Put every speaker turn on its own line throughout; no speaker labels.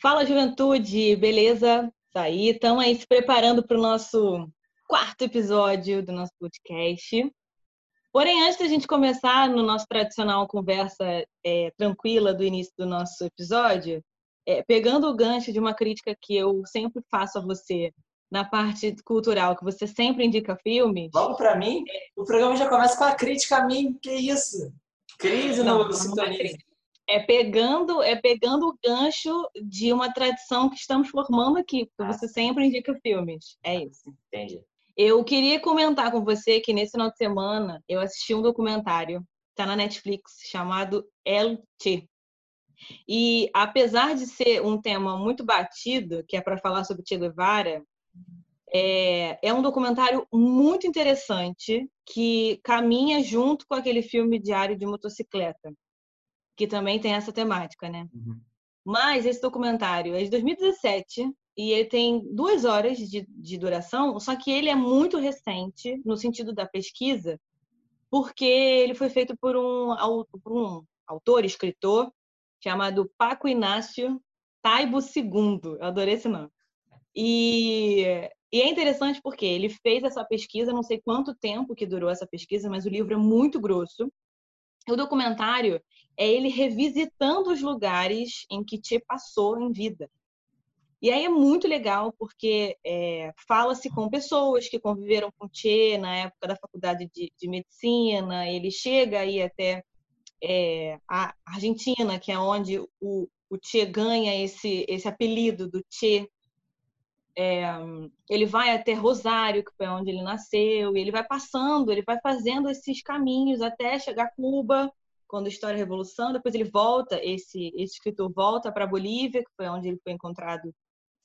Fala, juventude, beleza? Tá aí, estamos aí se preparando para o nosso quarto episódio do nosso podcast. Porém, antes da gente começar no nosso tradicional conversa é, tranquila do início do nosso episódio, é, pegando o gancho de uma crítica que eu sempre faço a você na parte cultural, que você sempre indica filmes.
Logo para mim, o programa já começa com a crítica a mim, que isso? Crise no
não, é pegando é pegando o gancho de uma tradição que estamos formando aqui, porque ah. você sempre indica filmes. É isso.
Entendi.
Eu queria comentar com você que nesse final de semana eu assisti um documentário, está na Netflix, chamado El Che. E apesar de ser um tema muito batido, que é para falar sobre Che Guevara, é, é um documentário muito interessante que caminha junto com aquele filme Diário de Motocicleta que também tem essa temática, né? Uhum. Mas esse documentário é de 2017 e ele tem duas horas de, de duração, só que ele é muito recente no sentido da pesquisa, porque ele foi feito por um, por um autor, escritor, chamado Paco Inácio Taibo II. Eu adorei esse nome. E, e, é interessante porque ele fez essa pesquisa, não sei quanto tempo que durou essa pesquisa, mas o livro é muito grosso. O documentário é ele revisitando os lugares em que Tchê passou em vida. E aí é muito legal porque é, fala-se com pessoas que conviveram com Tchê na época da faculdade de, de medicina. Ele chega aí até é, a Argentina, que é onde o, o Tchê ganha esse, esse apelido do Tchê. É, ele vai até Rosário, que foi onde ele nasceu, e ele vai passando, ele vai fazendo esses caminhos até chegar a Cuba, quando estoura a Revolução. Depois ele volta, esse, esse escritor volta para Bolívia, que foi onde ele foi encontrado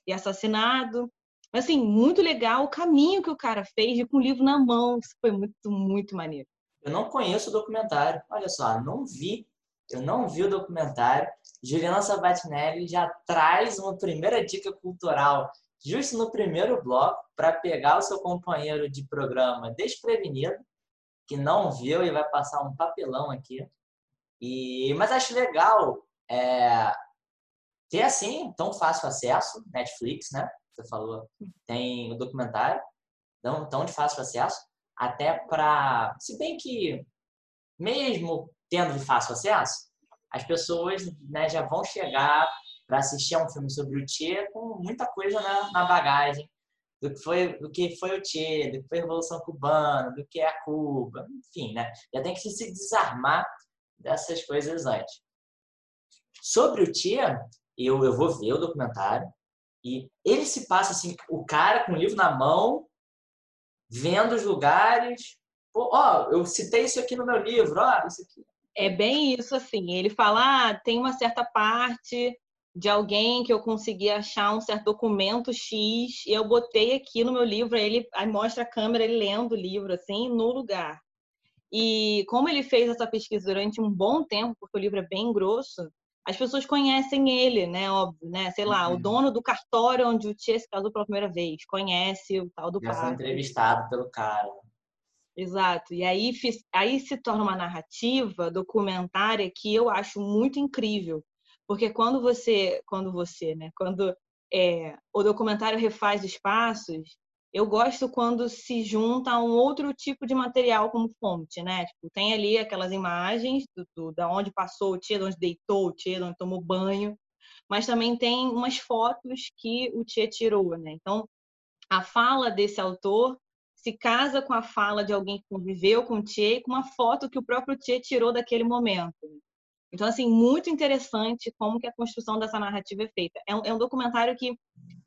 e assassinado. Assim, muito legal o caminho que o cara fez de com o livro na mão. Isso foi muito, muito maneiro.
Eu não conheço o documentário. Olha só, não vi. Eu não vi o documentário. Juliana Sabatinelli já traz uma primeira dica cultural justo no primeiro bloco para pegar o seu companheiro de programa desprevenido, que não viu e vai passar um papelão aqui. E, mas acho legal é, ter assim tão fácil acesso, Netflix, né? Você falou, tem o documentário, tão, tão de fácil acesso, até para, se bem que mesmo tendo de fácil acesso, as pessoas né, já vão chegar para assistir a um filme sobre o Che com muita coisa na, na bagagem do que foi do que foi o Che, do que foi a Revolução Cubana, do que é a Cuba, enfim, né? Já tem que se desarmar dessas coisas antes. Sobre o Tia, eu, eu vou ver o documentário e ele se passa assim, o cara com o livro na mão, vendo os lugares. Ó, oh, eu citei isso aqui no meu livro, ó, oh, isso aqui.
É bem isso, assim. Ele fala, ah, tem uma certa parte de alguém que eu consegui achar um certo documento X e eu botei aqui no meu livro, aí ele aí mostra a câmera ele lendo o livro, assim, no lugar. E como ele fez essa pesquisa durante um bom tempo, porque o livro é bem grosso, as pessoas conhecem ele, né? Óbvio, né? Sei lá, uhum. o dono do cartório onde o Tia se casou pela primeira vez, conhece o tal do
Já foi entrevistado pelo cara.
Exato. E aí, aí se torna uma narrativa documentária que eu acho muito incrível. Porque quando você, quando você, né? Quando é, o documentário refaz espaços, eu gosto quando se junta um outro tipo de material como fonte, né? Tipo, tem ali aquelas imagens do, do, da onde passou o de onde deitou o de onde tomou banho, mas também tem umas fotos que o Tia tirou, né? Então, a fala desse autor se casa com a fala de alguém que conviveu com o Tia e com uma foto que o próprio Tia tirou daquele momento. Então, assim, muito interessante como que a construção dessa narrativa é feita. É um, é um documentário que,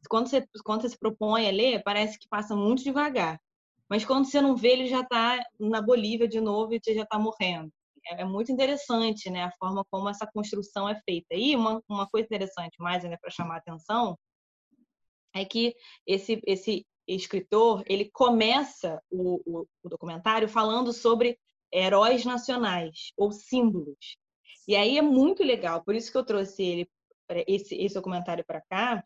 quando você, quando você se propõe a ler, parece que passa muito devagar. Mas quando você não vê, ele já está na Bolívia de novo e você já está morrendo. É, é, muito interessante, né, a forma como essa construção é feita. E uma, uma coisa interessante, mais ainda para chamar a atenção, é que esse, esse escritor, ele começa o, o, o documentário falando sobre heróis nacionais ou símbolos. E aí é muito legal, por isso que eu trouxe ele, esse, esse documentário para cá,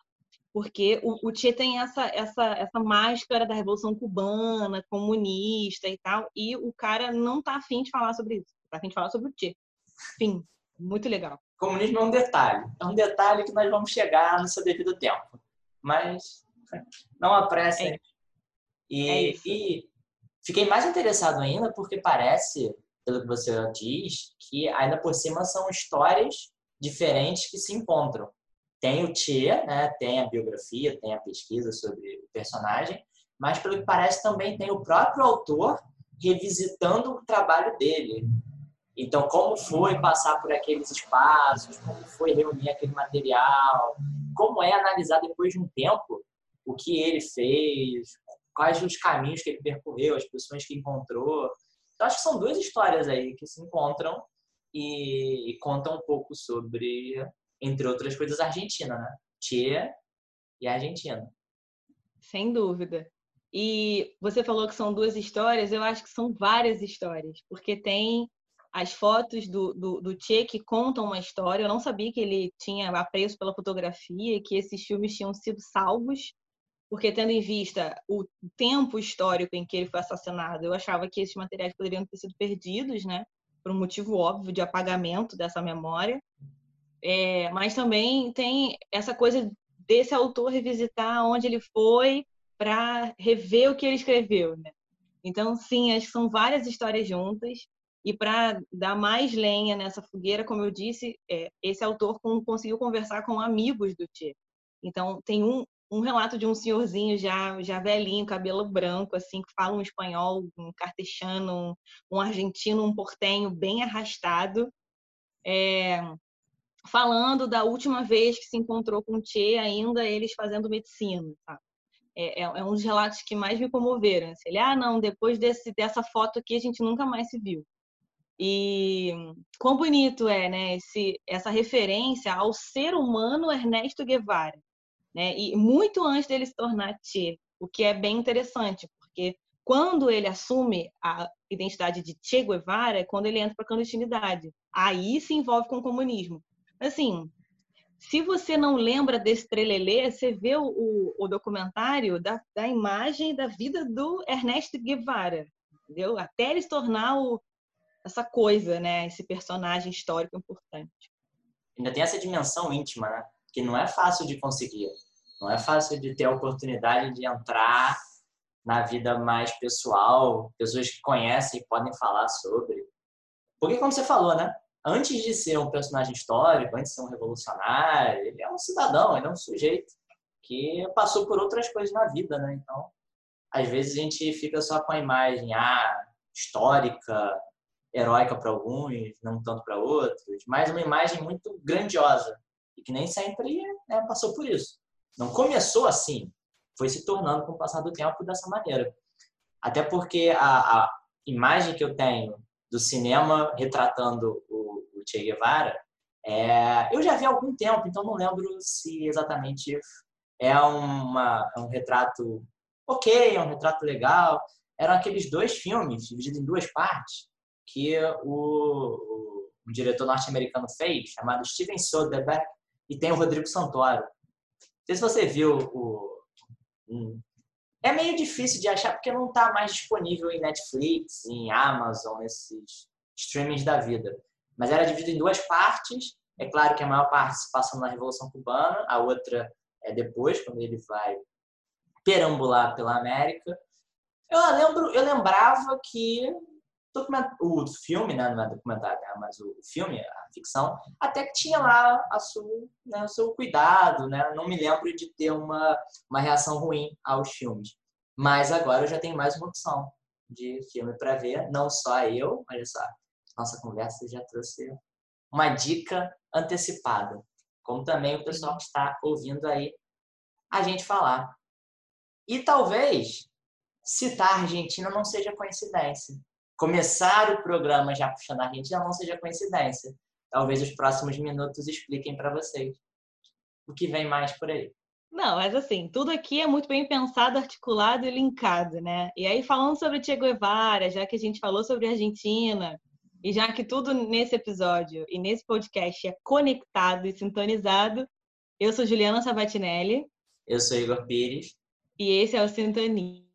porque o, o Tchê tem essa, essa, essa máscara da Revolução Cubana, comunista e tal, e o cara não tá afim de falar sobre isso, tá afim de falar sobre o Tchê. Fim. Muito legal.
Comunismo é um detalhe. É um detalhe que nós vamos chegar no seu devido tempo. Mas não apressem. É. E, é e fiquei mais interessado ainda porque parece, pelo que você diz, que ainda por cima são histórias diferentes que se encontram. Tem o Tia, né? tem a biografia, tem a pesquisa sobre o personagem, mas pelo que parece também tem o próprio autor revisitando o trabalho dele. Então, como foi passar por aqueles espaços, como foi reunir aquele material, como é analisar depois de um tempo o que ele fez, quais os caminhos que ele percorreu, as pessoas que encontrou. Então, acho que são duas histórias aí que se encontram e, e contam um pouco sobre, entre outras coisas, a Argentina, né? Tia e a Argentina.
Sem dúvida. E você falou que são duas histórias, eu acho que são várias histórias, porque tem as fotos do, do, do Che que contam uma história. Eu não sabia que ele tinha apreço pela fotografia e que esses filmes tinham sido salvos, porque tendo em vista o tempo histórico em que ele foi assassinado, eu achava que esses materiais poderiam ter sido perdidos, né? Por um motivo óbvio de apagamento dessa memória. É, mas também tem essa coisa desse autor revisitar onde ele foi para rever o que ele escreveu, né? Então, sim, acho que são várias histórias juntas. E para dar mais lenha nessa fogueira, como eu disse, é, esse autor conseguiu conversar com amigos do Tchê. Então, tem um, um relato de um senhorzinho já, já velhinho, cabelo branco, assim, que fala um espanhol, um cartechano, um, um argentino, um portenho bem arrastado, é, falando da última vez que se encontrou com o Tchê, ainda eles fazendo medicina. Tá? É, é, é, um dos relatos que mais me comoveram. Assim, ele, ah, não, depois desse, dessa foto aqui a gente nunca mais se viu. E quão bonito é, né, esse, essa referência ao ser humano Ernesto Guevara, né? E muito antes dele se tornar Che, o que é bem interessante, porque quando ele assume a identidade de Che Guevara é quando ele entra para a clandestinidade. Aí se envolve com o comunismo. Assim, se você não lembra desse trelelê, você vê o, o, documentário da, da, imagem da vida do Ernesto Guevara, entendeu? Até ele se tornar o, essa coisa, né? Esse personagem histórico importante.
Ainda tem essa dimensão íntima, né? Que não é fácil de conseguir. Não é fácil de ter a oportunidade de entrar na vida mais pessoal, pessoas que conhecem e podem falar sobre. Porque, como você falou, né? antes de ser um personagem histórico, antes de ser um revolucionário, ele é um cidadão, ele é um sujeito que passou por outras coisas na vida, né? Então, às vezes a gente fica só com a imagem ah, histórica, heróica para alguns, não tanto para outros, mas uma imagem muito grandiosa e que nem sempre né, passou por isso. Não começou assim, foi se tornando com o passar do tempo dessa maneira. Até porque a, a imagem que eu tenho do cinema retratando o, o Che Guevara, é, eu já vi há algum tempo, então não lembro se exatamente é uma, é um retrato ok, é um retrato legal. Eram aqueles dois filmes, divididos em duas partes, que o, o, diretor norte-americano fez, chamado Steven Soderbergh, e tem o Rodrigo Santoro. Não sei se você viu o, é meio difícil de achar porque não está mais disponível em Netflix, em Amazon, esses streamings da vida. Mas era dividido em duas partes. É claro que a maior parte se passando na Revolução Cubana, a outra é depois, quando ele vai perambular pela América. Eu lembro, eu lembrava que o filme, né, não é documentário, né, mas o filme, a ficção, até que tinha lá a sua, né, o seu cuidado, né? Não me lembro de ter uma, uma reação ruim aos filmes. Mas agora eu já tenho mais uma opção de filme para ver, não só eu, olha só, nossa conversa já trouxe uma dica antecipada, como também o pessoal que está ouvindo aí a gente falar. E talvez citar a Argentina não seja coincidência começar o programa já puxando a Argentina não seja coincidência. Talvez os próximos minutos expliquem para vocês o que vem mais por aí.
Não, mas assim, tudo aqui é muito bem pensado, articulado e linkado, né? E aí, falando sobre Che Guevara, já que a gente falou sobre a Argentina, e já que tudo nesse episódio e nesse podcast é conectado e sintonizado, eu sou Juliana Sabatinelli.
Eu sou Igor Pires.
E esse é o Sintonize.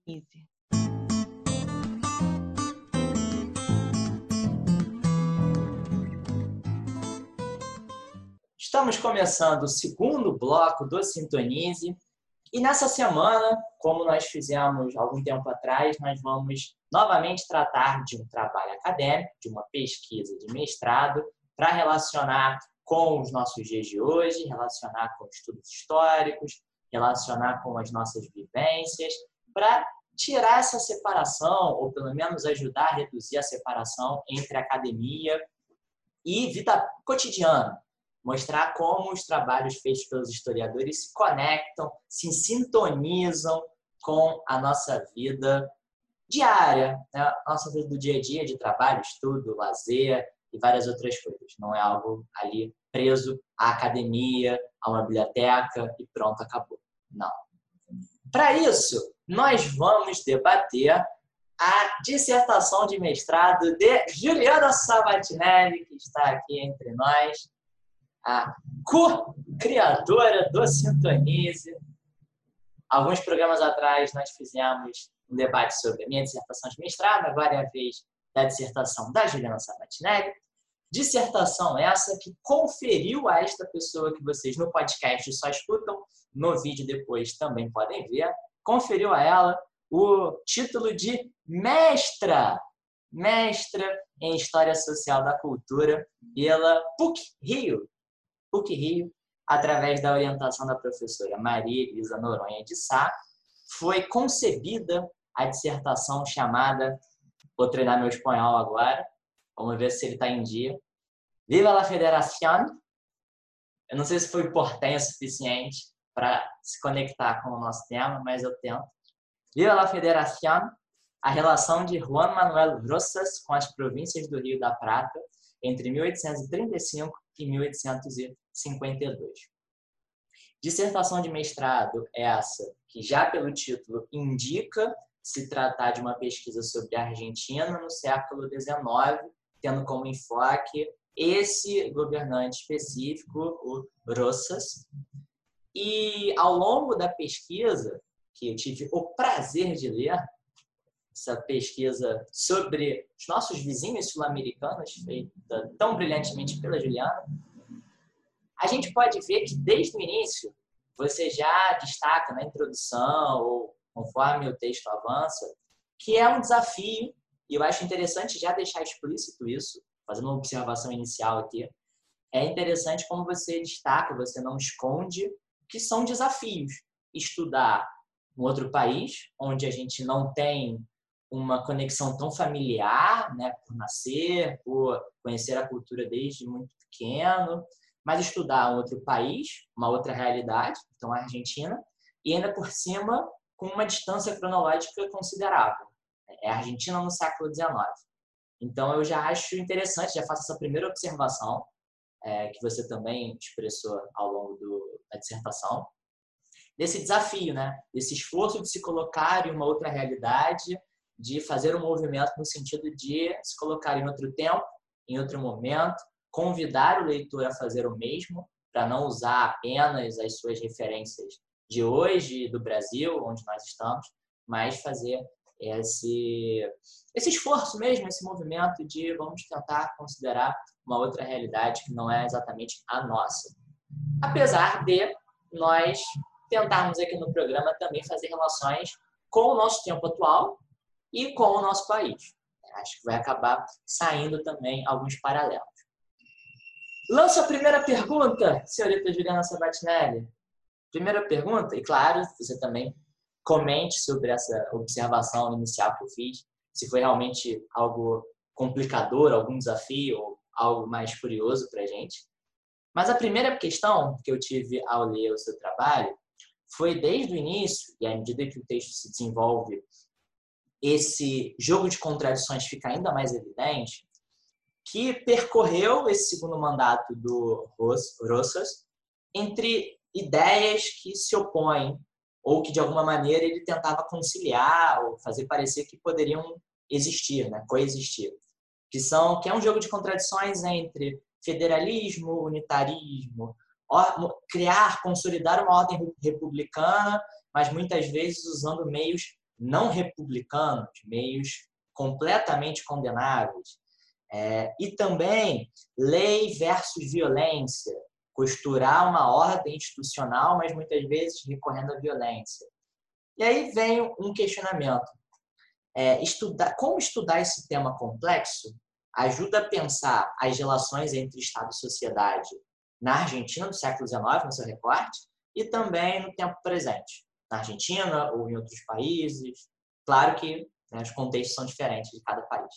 Estamos começando o segundo bloco do Sintonize. E nessa semana, como nós fizemos algum tempo atrás, nós vamos novamente tratar de um trabalho acadêmico, de uma pesquisa de mestrado, para relacionar com os nossos dias de hoje, relacionar com estudos históricos, relacionar com as nossas vivências, para tirar essa separação, ou pelo menos ajudar a reduzir a separação entre academia e vida cotidiana. Mostrar como os trabalhos feitos pelos historiadores se conectam, se sintonizam com a nossa vida diária, né? nossa vida do dia a dia, de trabalho, estudo, lazer e várias outras coisas. Não é algo ali preso à academia, a uma biblioteca e pronto, acabou. Não. Para isso, nós vamos debater a dissertação de mestrado de Juliana Sabatinelli, que está aqui entre nós, a co-criadora do Sintonize. Alguns programas atrás nós fizemos um debate sobre a minha dissertação de mestrado, agora é a vez da dissertação da Juliana Sabatinelli. Dissertação essa que conferiu a esta pessoa que vocês no podcast só escutam, no vídeo depois também podem ver, conferiu a ela o título de mestra, mestra em História Social da Cultura pela PUC Rio. PUC Rio, através da orientação da professora Maria Elisa Noronha de Sá, foi concebida a dissertação chamada, vou treinar meu espanhol agora, vamos ver se ele está em dia, Viva la Federación. Eu não sei se foi importante o suficiente para se conectar com o nosso tema, mas eu tento. Viva la Federación, a relação de Juan Manuel Rosas com as províncias do Rio da Prata entre 1835 e 1852. Dissertação de mestrado é essa que já pelo título indica se tratar de uma pesquisa sobre a Argentina no século XIX, tendo como enfoque esse governante específico, o Rosas. E ao longo da pesquisa, que eu tive o prazer de ler, essa pesquisa sobre os nossos vizinhos sul-americanos, feita tão brilhantemente pela Juliana, a gente pode ver que desde o início você já destaca na introdução ou conforme o texto avança que é um desafio e eu acho interessante já deixar explícito isso, fazendo uma observação inicial aqui. É interessante como você destaca, você não esconde que são desafios. Estudar um outro país, onde a gente não tem uma conexão tão familiar, né, por nascer, por conhecer a cultura desde muito pequeno, mas estudar outro país, uma outra realidade, então a Argentina, e ainda por cima com uma distância cronológica considerável. É a Argentina no século XIX. Então eu já acho interessante, já faço essa primeira observação é, que você também expressou ao longo do, da dissertação, desse desafio, né? Desse esforço de se colocar em uma outra realidade de fazer um movimento no sentido de se colocar em outro tempo, em outro momento, convidar o leitor a fazer o mesmo, para não usar apenas as suas referências de hoje, do Brasil, onde nós estamos, mas fazer esse, esse esforço mesmo, esse movimento de vamos tentar considerar uma outra realidade que não é exatamente a nossa. Apesar de nós tentarmos aqui no programa também fazer relações com o nosso tempo atual e com o nosso país. Acho que vai acabar saindo também alguns paralelos. Lanço a primeira pergunta, senhorita Juliana Sabatinelli. Primeira pergunta, e claro, você também comente sobre essa observação inicial que eu fiz, se foi realmente algo complicador, algum desafio ou algo mais curioso para a gente. Mas a primeira questão que eu tive ao ler o seu trabalho foi desde o início, e à medida que o texto se desenvolve, esse jogo de contradições fica ainda mais evidente, que percorreu esse segundo mandato do Rosas entre ideias que se opõem ou que de alguma maneira ele tentava conciliar ou fazer parecer que poderiam existir, né, coexistir, que são que é um jogo de contradições entre federalismo, unitarismo, criar, consolidar uma ordem republicana, mas muitas vezes usando meios não republicanos, meios completamente condenáveis. É, e também lei versus violência, costurar uma ordem institucional, mas muitas vezes recorrendo à violência. E aí vem um questionamento. É, estudar, como estudar esse tema complexo ajuda a pensar as relações entre Estado e sociedade na Argentina do século XIX, no seu recorte, e também no tempo presente, na Argentina ou em outros países. Claro que né, os contextos são diferentes de cada país.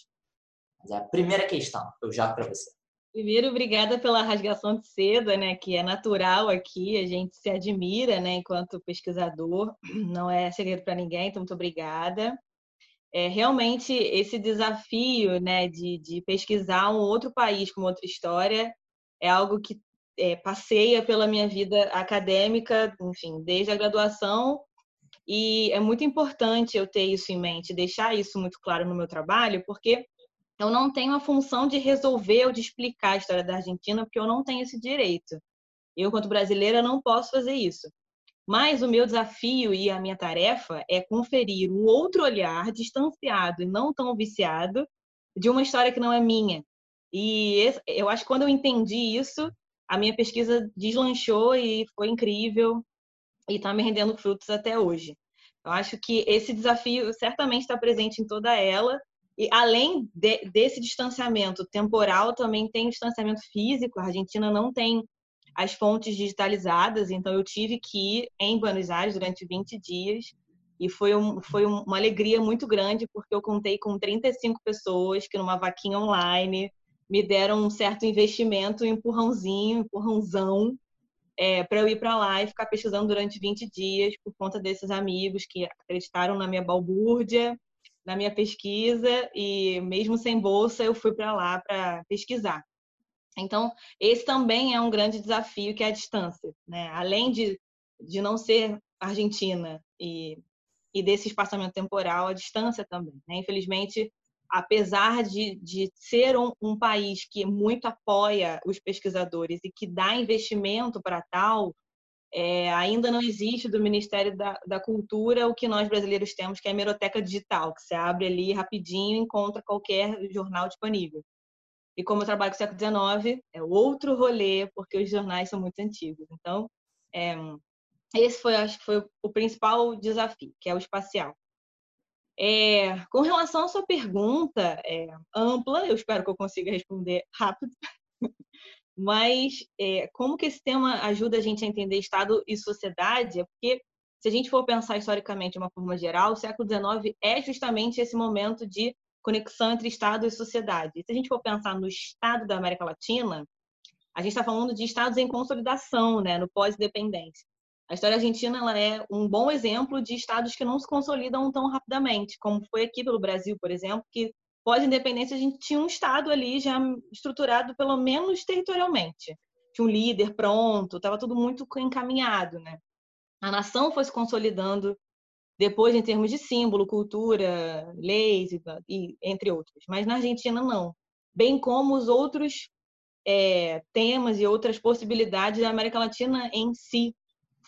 É a primeira questão eu jogo para você.
Primeiro, obrigada pela rasgação de seda, né, que é natural aqui, a gente se admira, né, enquanto pesquisador, não é segredo para ninguém, então muito obrigada. É, realmente, esse desafio, né, de, de pesquisar um outro país com outra história é algo que é, passeia pela minha vida acadêmica, enfim, desde a graduação, e é muito importante eu ter isso em mente, deixar isso muito claro no meu trabalho, porque eu não tenho a função de resolver ou de explicar a história da Argentina, porque eu não tenho esse direito. Eu, quanto brasileira, não posso fazer isso. Mas o meu desafio e a minha tarefa é conferir um outro olhar distanciado e não tão viciado de uma história que não é minha. E eu acho que quando eu entendi isso, a minha pesquisa deslanchou e foi incrível e está me rendendo frutos até hoje. Eu acho que esse desafio certamente está presente em toda ela e além de, desse distanciamento temporal, também tem distanciamento físico. A Argentina não tem as fontes digitalizadas, então eu tive que ir em Buenos Aires durante 20 dias e foi, um, foi uma alegria muito grande porque eu contei com 35 pessoas que numa vaquinha online me deram um certo investimento, um empurrãozinho, um empurrãozão é, para eu ir para lá e ficar pesquisando durante 20 dias por conta desses amigos que acreditaram na minha balbúrdia na minha pesquisa e mesmo sem bolsa eu fui para lá para pesquisar. Então, esse também é um grande desafio que é a distância, né? Além de, de não ser Argentina e, e desse espaçamento temporal, a distância também, né? Infelizmente, apesar de, de ser um, um país que muito apoia os pesquisadores e que dá investimento para tal, é, ainda não existe do Ministério da, da, Cultura o que nós brasileiros temos, que é a hemeroteca digital, que você abre ali rapidinho e encontra qualquer jornal disponível. E como eu trabalho com o século XIX, é outro rolê, porque os jornais são muito antigos. Então, é, esse foi, acho que foi o principal desafio, que é o espacial. É, com relação à sua pergunta é, ampla, eu espero que eu consiga responder rápido. Mas é, como que esse tema ajuda a gente a entender Estado e sociedade? É porque, se a gente for pensar historicamente de uma forma geral, o século XIX é justamente esse momento de conexão entre Estado e sociedade. Se a gente for pensar no Estado da América Latina, a gente está falando de estados em consolidação, né, no pós-independência. A história argentina ela é um bom exemplo de estados que não se consolidam tão rapidamente, como foi aqui pelo Brasil, por exemplo, que pós-independência, a gente tinha um Estado ali já estruturado, pelo menos territorialmente. Tinha um líder pronto, estava tudo muito encaminhado. Né? A nação foi se consolidando depois em termos de símbolo, cultura, leis, e, entre outros. Mas na Argentina, não. Bem como os outros é, temas e outras possibilidades da América Latina em si.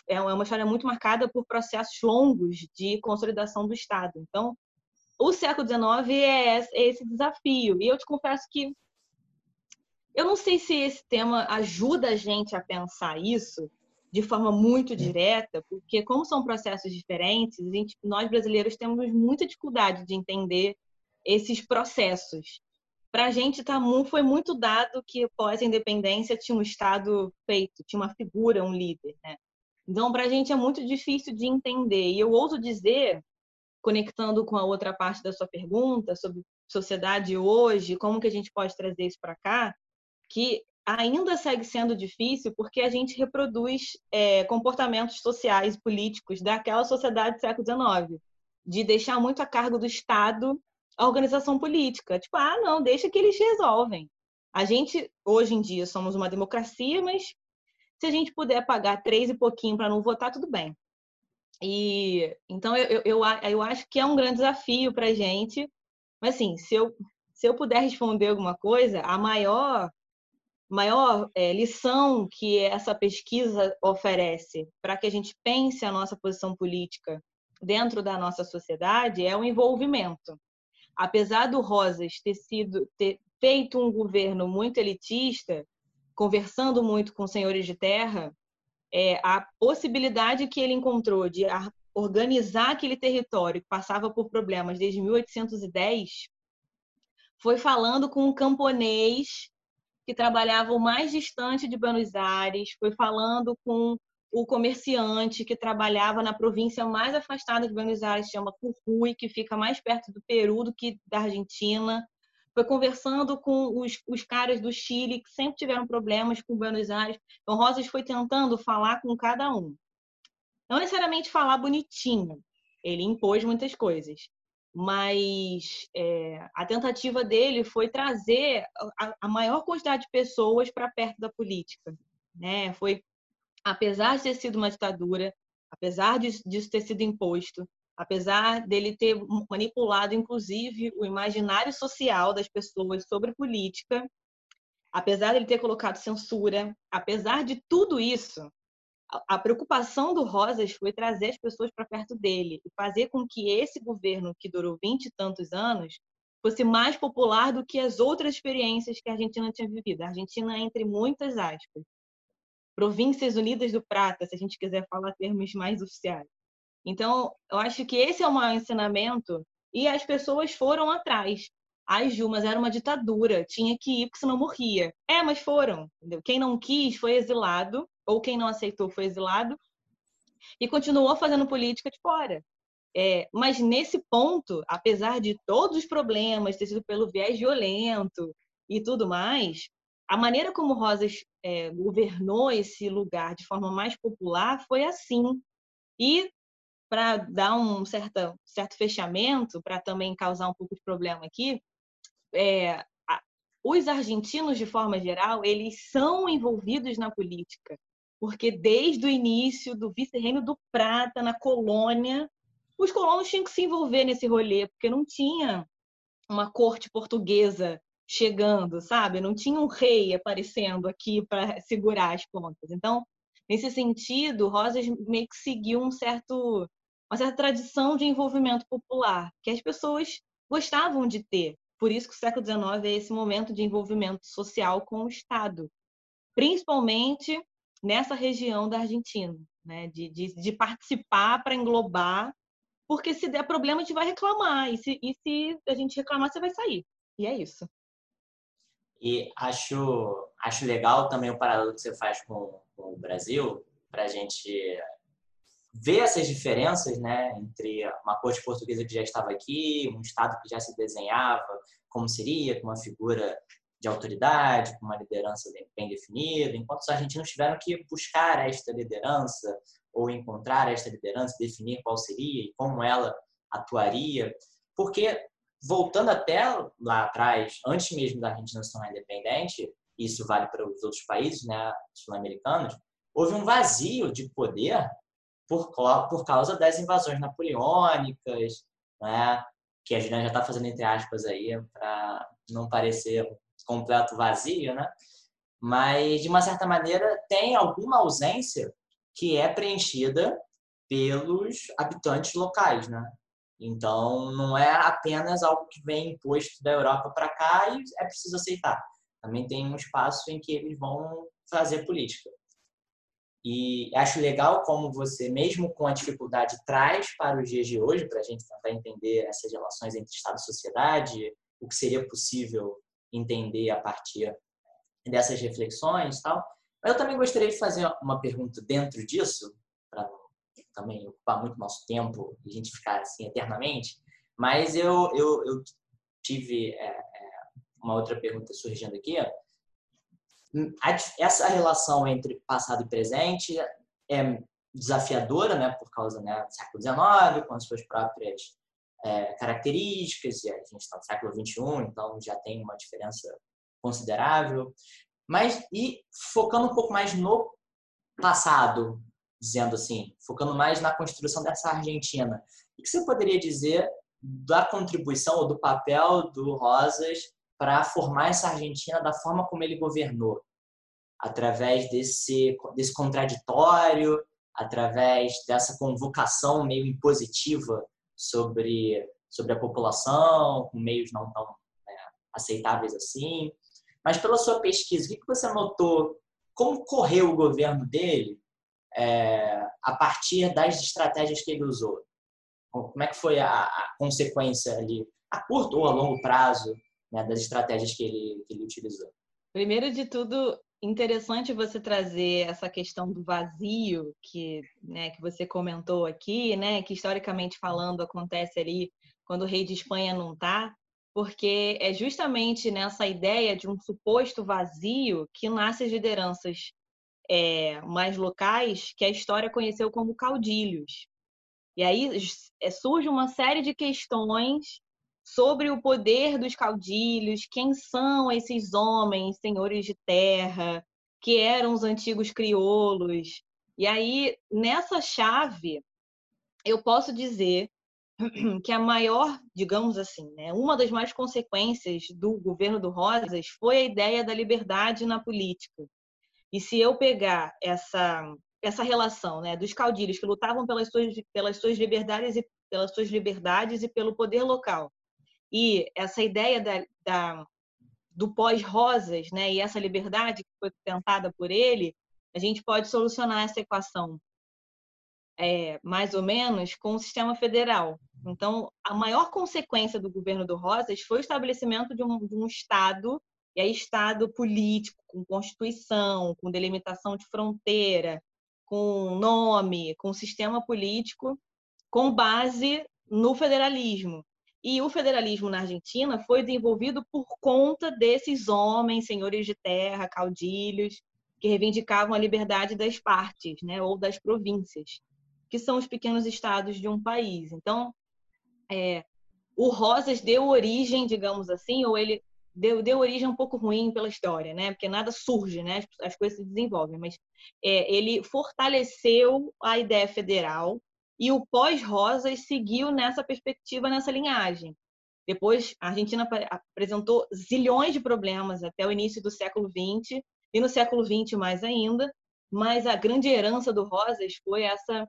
É uma história muito marcada por processos longos de consolidação do Estado. Então, o século XIX é, é esse desafio. E eu te confesso que eu não sei se esse tema ajuda a gente a pensar isso de forma muito direta, porque como são processos diferentes, gente, nós brasileiros temos muita dificuldade de entender esses processos. Para a gente tá, foi muito dado que após a independência tinha um Estado feito, tinha uma figura, um líder. Né? Então, para a gente é muito difícil de entender. E eu ouso dizer conectando com a outra parte da sua pergunta sobre sociedade hoje, como que a gente pode trazer isso para cá, que ainda segue sendo difícil porque a gente reproduz é, comportamentos sociais e políticos daquela sociedade do século XIX, de deixar muito a cargo do Estado a organização política. Tipo, ah, não, deixa que eles resolvem. A gente, hoje em dia, somos uma democracia, mas se a gente puder pagar três e pouquinho para não votar, tudo bem. E então eu, eu, eu acho que é um grande desafio para a gente. Mas assim, se eu, se eu puder responder alguma coisa, a maior maior é, lição que essa pesquisa oferece para que a gente pense a nossa posição política dentro da nossa sociedade é o envolvimento. Apesar do Rosas ter sido ter feito um governo muito elitista, conversando muito com senhores de terra, é, a possibilidade que ele encontrou de organizar aquele território que passava por problemas desde 1810 foi falando com um camponês que trabalhava o mais distante de Buenos Aires, foi falando com o comerciante que trabalhava na província mais afastada de Buenos Aires, chama Jujuy, que fica mais perto do Peru do que da Argentina. Foi conversando com os, os caras do Chile, que sempre tiveram problemas com Buenos Aires. Então, Rosas foi tentando falar com cada um. Não necessariamente falar bonitinho, ele impôs muitas coisas, mas é, a tentativa dele foi trazer a, a maior quantidade de pessoas para perto da política. Né? Foi apesar de ter sido uma ditadura, apesar disso ter sido imposto, apesar dele ter manipulado, inclusive, o imaginário social das pessoas sobre política, apesar dele ter colocado censura, apesar de tudo isso, a preocupação do Rosas foi trazer as pessoas para perto dele e fazer com que esse governo, que durou vinte e tantos anos, fosse mais popular do que as outras experiências que a Argentina tinha vivido. A Argentina, entre muitas aspas, Províncias Unidas do Prata, se a gente quiser falar termos mais oficiais. Então, eu acho que esse é o maior ensinamento e as pessoas foram atrás. Ai, Ju, mas era uma ditadura, tinha que ir porque senão morria. É, mas foram. Entendeu? Quem não quis foi exilado, ou quem não aceitou foi exilado, e continuou fazendo política de fora. É, mas nesse ponto, apesar de todos os problemas, ter sido pelo viés violento e tudo mais, a maneira como Rosas é, governou esse lugar de forma mais popular foi assim. E para dar um certo, certo fechamento, para também causar um pouco de problema aqui, é, a, os argentinos, de forma geral, eles são envolvidos na política, porque desde o início do vice-reino do Prata, na colônia, os colonos tinham que se envolver nesse rolê, porque não tinha uma corte portuguesa chegando, sabe? Não tinha um rei aparecendo aqui para segurar as pontas. Então, nesse sentido, Rosas meio que seguiu um certo, uma certa tradição de envolvimento popular que as pessoas gostavam de ter. Por isso que o século XIX é esse momento de envolvimento social com o Estado, principalmente nessa região da Argentina, né? de, de, de participar para englobar, porque se der problema a gente vai reclamar, e se, e se a gente reclamar, você vai sair. E é isso.
E acho, acho legal também o paralelo que você faz com, com o Brasil, para a gente ver essas diferenças né, entre uma corte portuguesa que já estava aqui, um Estado que já se desenhava como seria, com uma figura de autoridade, com uma liderança bem, definida, enquanto os argentinos tiveram que buscar esta liderança ou encontrar esta liderança, definir qual seria e como ela atuaria, porque voltando até lá atrás, antes mesmo da Argentina se tornar independente, isso vale para os outros países né, sul-americanos, houve um vazio de poder por, por causa das invasões napoleônicas, né, que a Juliana já está fazendo entre aspas aí, para não parecer completo vazio, né? mas de uma certa maneira tem alguma ausência que é preenchida pelos habitantes locais, né? Então, não é apenas algo que vem imposto da Europa para cá e é preciso aceitar. Também tem um espaço em que eles vão fazer política. E acho legal como você, mesmo com a dificuldade, traz para os dias de hoje, para a gente tentar entender essas relações entre Estado e sociedade, o que seria possível entender a partir dessas reflexões tal. Eu também gostaria de fazer uma pergunta dentro disso, para também ocupar muito nosso tempo e a gente ficar assim eternamente. Mas eu, eu, eu tive é, é, uma outra pergunta surgindo aqui. Essa relação entre passado e presente é desafiadora, né, por causa né, do século XIX, com as suas próprias é, características, e a gente está no século XXI, então já tem uma diferença considerável. Mas, e focando um pouco mais no passado, dizendo assim, focando mais na construção dessa Argentina. O que você poderia dizer da contribuição ou do papel do Rosas para formar essa Argentina da forma como ele governou? Através desse, desse contraditório, através dessa convocação meio impositiva sobre, sobre a população, com meios não tão é, aceitáveis assim. Mas pela sua pesquisa, o que você notou? Como correu o governo dele é, a partir das estratégias que ele usou? Como é que foi a, a consequência ali, a curto ou a longo prazo, né, das estratégias que ele, que ele utilizou?
Primeiro de tudo, interessante você trazer essa questão do vazio que, né, que você comentou aqui, né, que historicamente falando acontece ali quando o rei de Espanha não está, porque é justamente nessa ideia de um suposto vazio que nasce as lideranças é, mais locais que a história conheceu como caudilhos. E aí é, surge uma série de questões sobre o poder dos caudilhos, quem são esses homens, senhores de terra, que eram os antigos crioulos. E aí, nessa chave, eu posso dizer que a maior, digamos assim, né, uma das mais consequências do governo do Rosas foi a ideia da liberdade na política. E se eu pegar essa essa relação, né, dos caudilhos que lutavam pelas suas pelas suas liberdades e pelas suas liberdades e pelo poder local, e essa ideia da, da do pós-rosas, né, e essa liberdade que foi tentada por ele, a gente pode solucionar essa equação é, mais ou menos com o sistema federal. Então, a maior consequência do governo do Rosas foi o estabelecimento de um, de um Estado, e aí Estado político, com Constituição, com delimitação de fronteira, com nome, com sistema político, com base no federalismo. E o federalismo na Argentina foi desenvolvido por conta desses homens, senhores de terra, caudilhos, que reivindicavam a liberdade das partes, né, ou das províncias, que são os pequenos estados de um país. Então, é, o Rosas deu origem, digamos assim, ou ele deu, deu origem um pouco ruim pela história, né? Porque nada surge, né? As, as coisas se desenvolvem, mas é, ele fortaleceu a ideia federal e o pós-Rosas seguiu nessa perspectiva, nessa linhagem. Depois, a Argentina apresentou zilhões de problemas até o início do século XX, e no século XX mais ainda, mas a grande herança do Rosas foi essa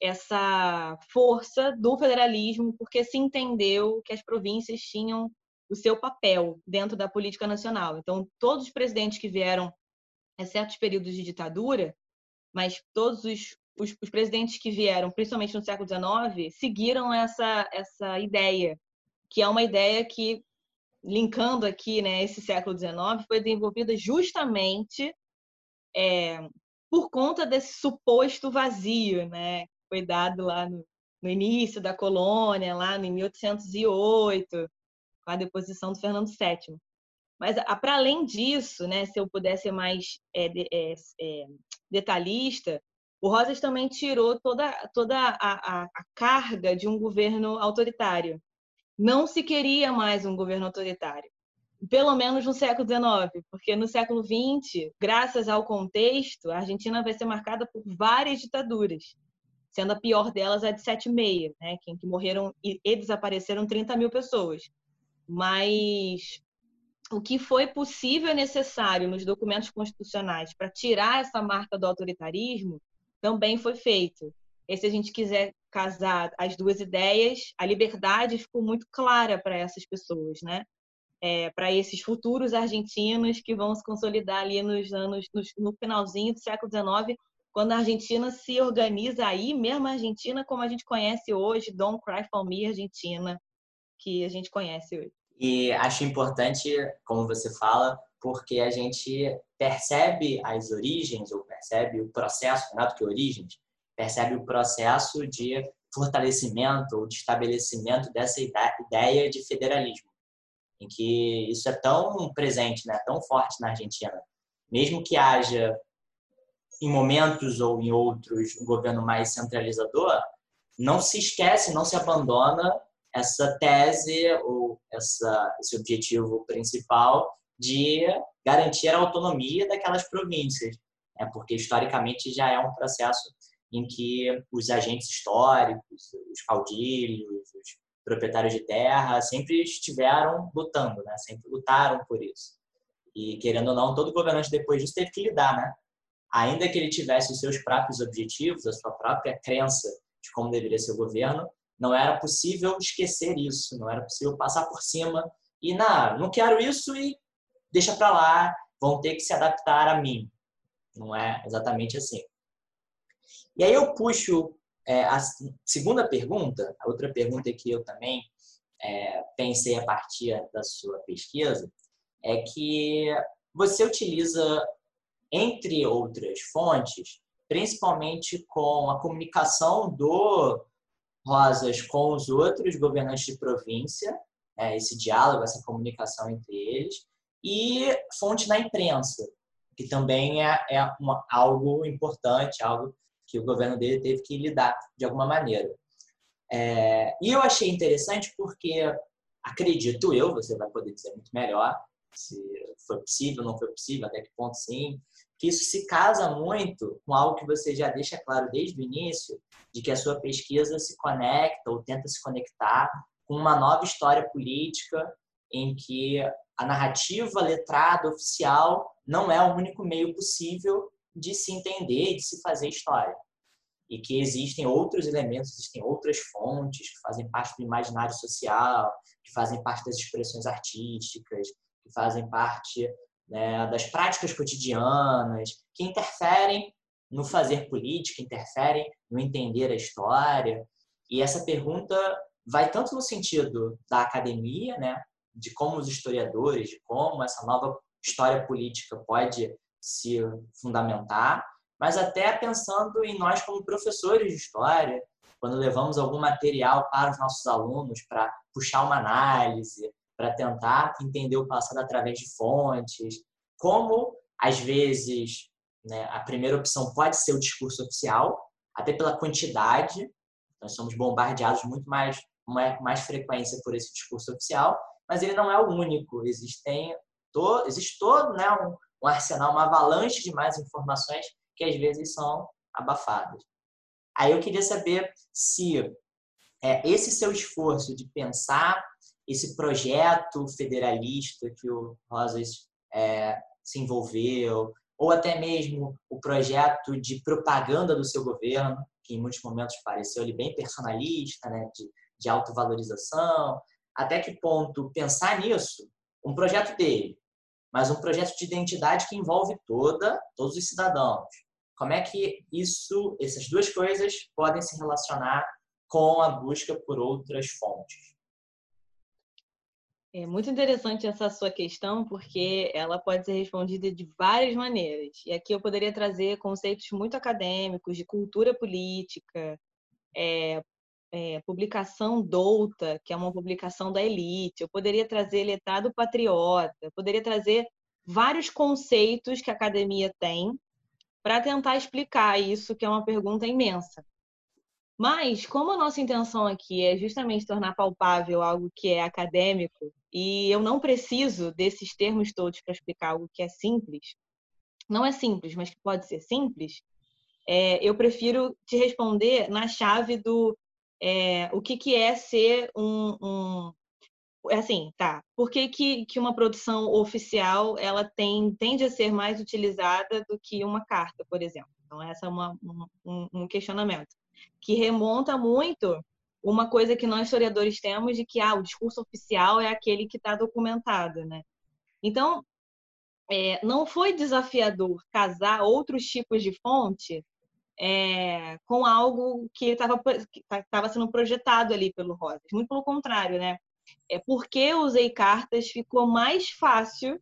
essa força do federalismo, porque se entendeu que as províncias tinham o seu papel dentro da política nacional. Então, todos os presidentes que vieram, exceto os períodos de ditadura, mas todos os os, os presidentes que vieram, principalmente no século XIX, seguiram essa, essa ideia, que é uma ideia que, linkando aqui né, esse século XIX, foi desenvolvida justamente é, por conta desse suposto vazio, né? Foi dado lá no, no início da colônia, lá em 1808, com a deposição do Fernando VII. Mas, para além disso, né, se eu pudesse ser mais é, é, é, detalhista, o Rosas também tirou toda, toda a, a, a carga de um governo autoritário. Não se queria mais um governo autoritário pelo menos no século XIX, porque no século XX, graças ao contexto, a Argentina vai ser marcada por várias ditaduras, sendo a pior delas a de 76, né, em que morreram e, e desapareceram 30 mil pessoas. Mas o que foi possível e necessário nos documentos constitucionais para tirar essa marca do autoritarismo também foi feito. E se a gente quiser casar as duas ideias, a liberdade ficou muito clara para essas pessoas, né? É, para esses futuros argentinos que vão se consolidar ali nos anos no finalzinho do século XIX, quando a Argentina se organiza aí, mesmo a Argentina como a gente conhece hoje, Don't Cry for Me Argentina, que a gente conhece hoje.
E acho importante, como você fala, porque a gente percebe as origens, ou percebe o processo, não é do que origens, percebe o processo de fortalecimento ou de estabelecimento dessa ideia de federalismo, em que isso é tão presente, né, tão forte na Argentina. Mesmo que haja, em momentos ou em outros, um governo mais centralizador, não se esquece, não se abandona essa tese ou essa, esse objetivo principal de garantir a autonomia daquelas províncias, né? porque historicamente já é um processo em que os agentes históricos, os caudilhos, os proprietários de terra sempre estiveram lutando, né? sempre lutaram por isso. E querendo ou não, todo governante depois disso teve que lidar, né? Ainda que ele tivesse os seus próprios objetivos, a sua própria crença de como deveria ser o governo, não era possível esquecer isso, não era possível passar por cima e não, não quero isso e deixa para lá, vão ter que se adaptar a mim. Não é exatamente assim. E aí eu puxo é, a segunda pergunta, a outra pergunta que eu também é, pensei a partir da sua pesquisa, é que você utiliza, entre outras fontes, principalmente com a comunicação do Rosas com os outros governantes de província, é, esse diálogo, essa comunicação entre eles, e fonte na imprensa, que também é, é uma, algo importante, algo que o governo dele teve que lidar de alguma maneira. É, e eu achei interessante porque, acredito eu, você vai poder dizer muito melhor, se foi possível, não foi possível, até que ponto sim, que isso se casa muito com algo que você já deixa claro desde o início, de que a sua pesquisa se conecta ou tenta se conectar com uma nova história política em que a narrativa letrada oficial não é o único meio possível de se entender, de se fazer história. E que existem outros elementos, existem outras fontes que fazem parte do imaginário social, que fazem parte das expressões artísticas, que fazem parte né, das práticas cotidianas, que interferem no fazer política, interferem no entender a história. E essa pergunta vai tanto no sentido da academia, né, de como os historiadores, de como essa nova história política pode se fundamentar, mas até pensando em nós como professores de história, quando levamos algum material para os nossos alunos para puxar uma análise, para tentar entender o passado através de fontes, como às vezes né, a primeira opção pode ser o discurso oficial, até pela quantidade, nós somos bombardeados muito mais mais frequência por esse discurso oficial, mas ele não é o único. Existem to, existe todo né, um, um arsenal, uma avalanche de mais informações que às vezes são abafadas. Aí eu queria saber se é, esse seu esforço de pensar esse projeto federalista que o Rosas é, se envolveu, ou até mesmo o projeto de propaganda do seu governo, que em muitos momentos pareceu ali bem personalista, né, de, de autovalorização, até que ponto pensar nisso, um projeto dele, mas um projeto de identidade que envolve toda, todos os cidadãos. Como é que isso, essas duas coisas podem se relacionar com a busca por outras fontes?
É muito interessante essa sua questão, porque ela pode ser respondida de várias maneiras. E aqui eu poderia trazer conceitos muito acadêmicos de cultura política, é, é, publicação douta, que é uma publicação da elite. Eu poderia trazer letrado patriota, eu poderia trazer vários conceitos que a academia tem para tentar explicar isso, que é uma pergunta imensa. Mas, como a nossa intenção aqui é justamente tornar palpável algo que é acadêmico, e eu não preciso desses termos todos para explicar algo que é simples, não é simples, mas que pode ser simples, é, eu prefiro te responder na chave do é, o que, que é ser um, um assim, tá. Por que, que, que uma produção oficial ela tem, tende a ser mais utilizada do que uma carta, por exemplo? Então, essa é uma, um, um questionamento que remonta muito uma coisa que nós historiadores temos de que ah, o discurso oficial é aquele que está documentado, né? Então, é, não foi desafiador casar outros tipos de fonte é, com algo que estava sendo projetado ali pelo Rosas. Muito pelo contrário, né? É porque eu usei cartas ficou mais fácil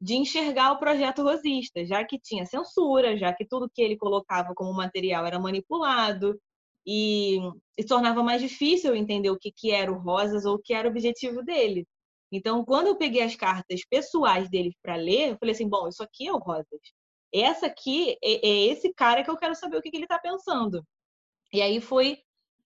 de enxergar o projeto rosista, já que tinha censura, já que tudo que ele colocava como material era manipulado e, e tornava mais difícil entender o que, que era o Rosas ou o que era o objetivo dele. Então, quando eu peguei as cartas pessoais dele para ler, eu falei assim: bom, isso aqui é o Rosas essa aqui é, é esse cara que eu quero saber o que, que ele está pensando. E aí foi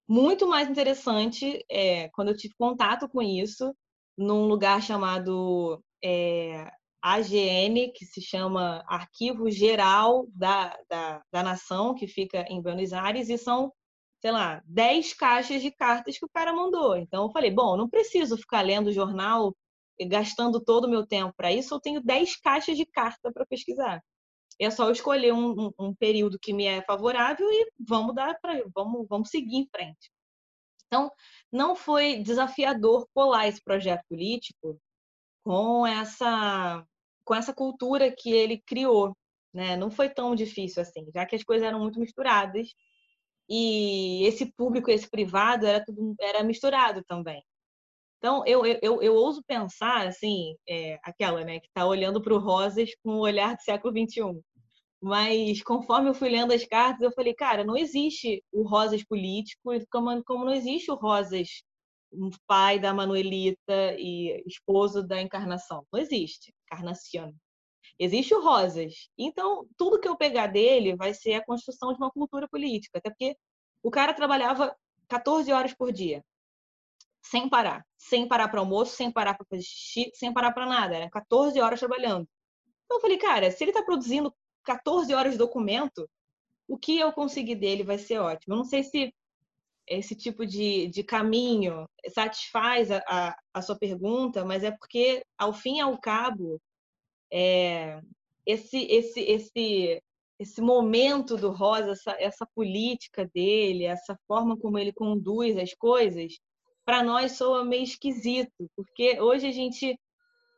muito mais interessante é, quando eu tive contato com isso num lugar chamado é, AGN, que se chama Arquivo Geral da, da, da Nação, que fica em Buenos Aires, e são, sei lá, 10 caixas de cartas que o cara mandou. Então eu falei, bom, não preciso ficar lendo jornal gastando todo o meu tempo para isso, eu tenho 10 caixas de carta para pesquisar. É só escolher um, um, um período que me é favorável e vamos dar para vamos, vamos seguir em frente. Então, não foi desafiador colar esse projeto político com essa com essa cultura que ele criou, né? Não foi tão difícil assim, já que as coisas eram muito misturadas e esse público, esse privado era tudo era misturado também. Então eu, eu, eu ouso pensar assim, é, aquela, né, que está olhando para o Rosas com o olhar do século XXI. Mas conforme eu fui lendo as cartas, eu falei, cara, não existe o Rosas político, como, como não existe o Rosas pai da Manuelita e esposo da Encarnação. Não existe. Encarnaciano. Existe o Rosas. Então, tudo que eu pegar dele vai ser a construção de uma cultura política. Até porque o cara trabalhava 14 horas por dia. Sem parar. Sem parar para almoço, sem parar para fazer xixi, sem parar para nada. Era 14 horas trabalhando. Então, eu falei, cara, se ele está produzindo 14 horas de documento, o que eu conseguir dele vai ser ótimo. Eu não sei se esse tipo de, de caminho satisfaz a, a, a, sua pergunta, mas é porque, ao fim e ao cabo, é, esse, esse, esse, esse momento do Rosa, essa, essa política dele, essa forma como ele conduz as coisas, para nós soa meio esquisito, porque hoje a gente,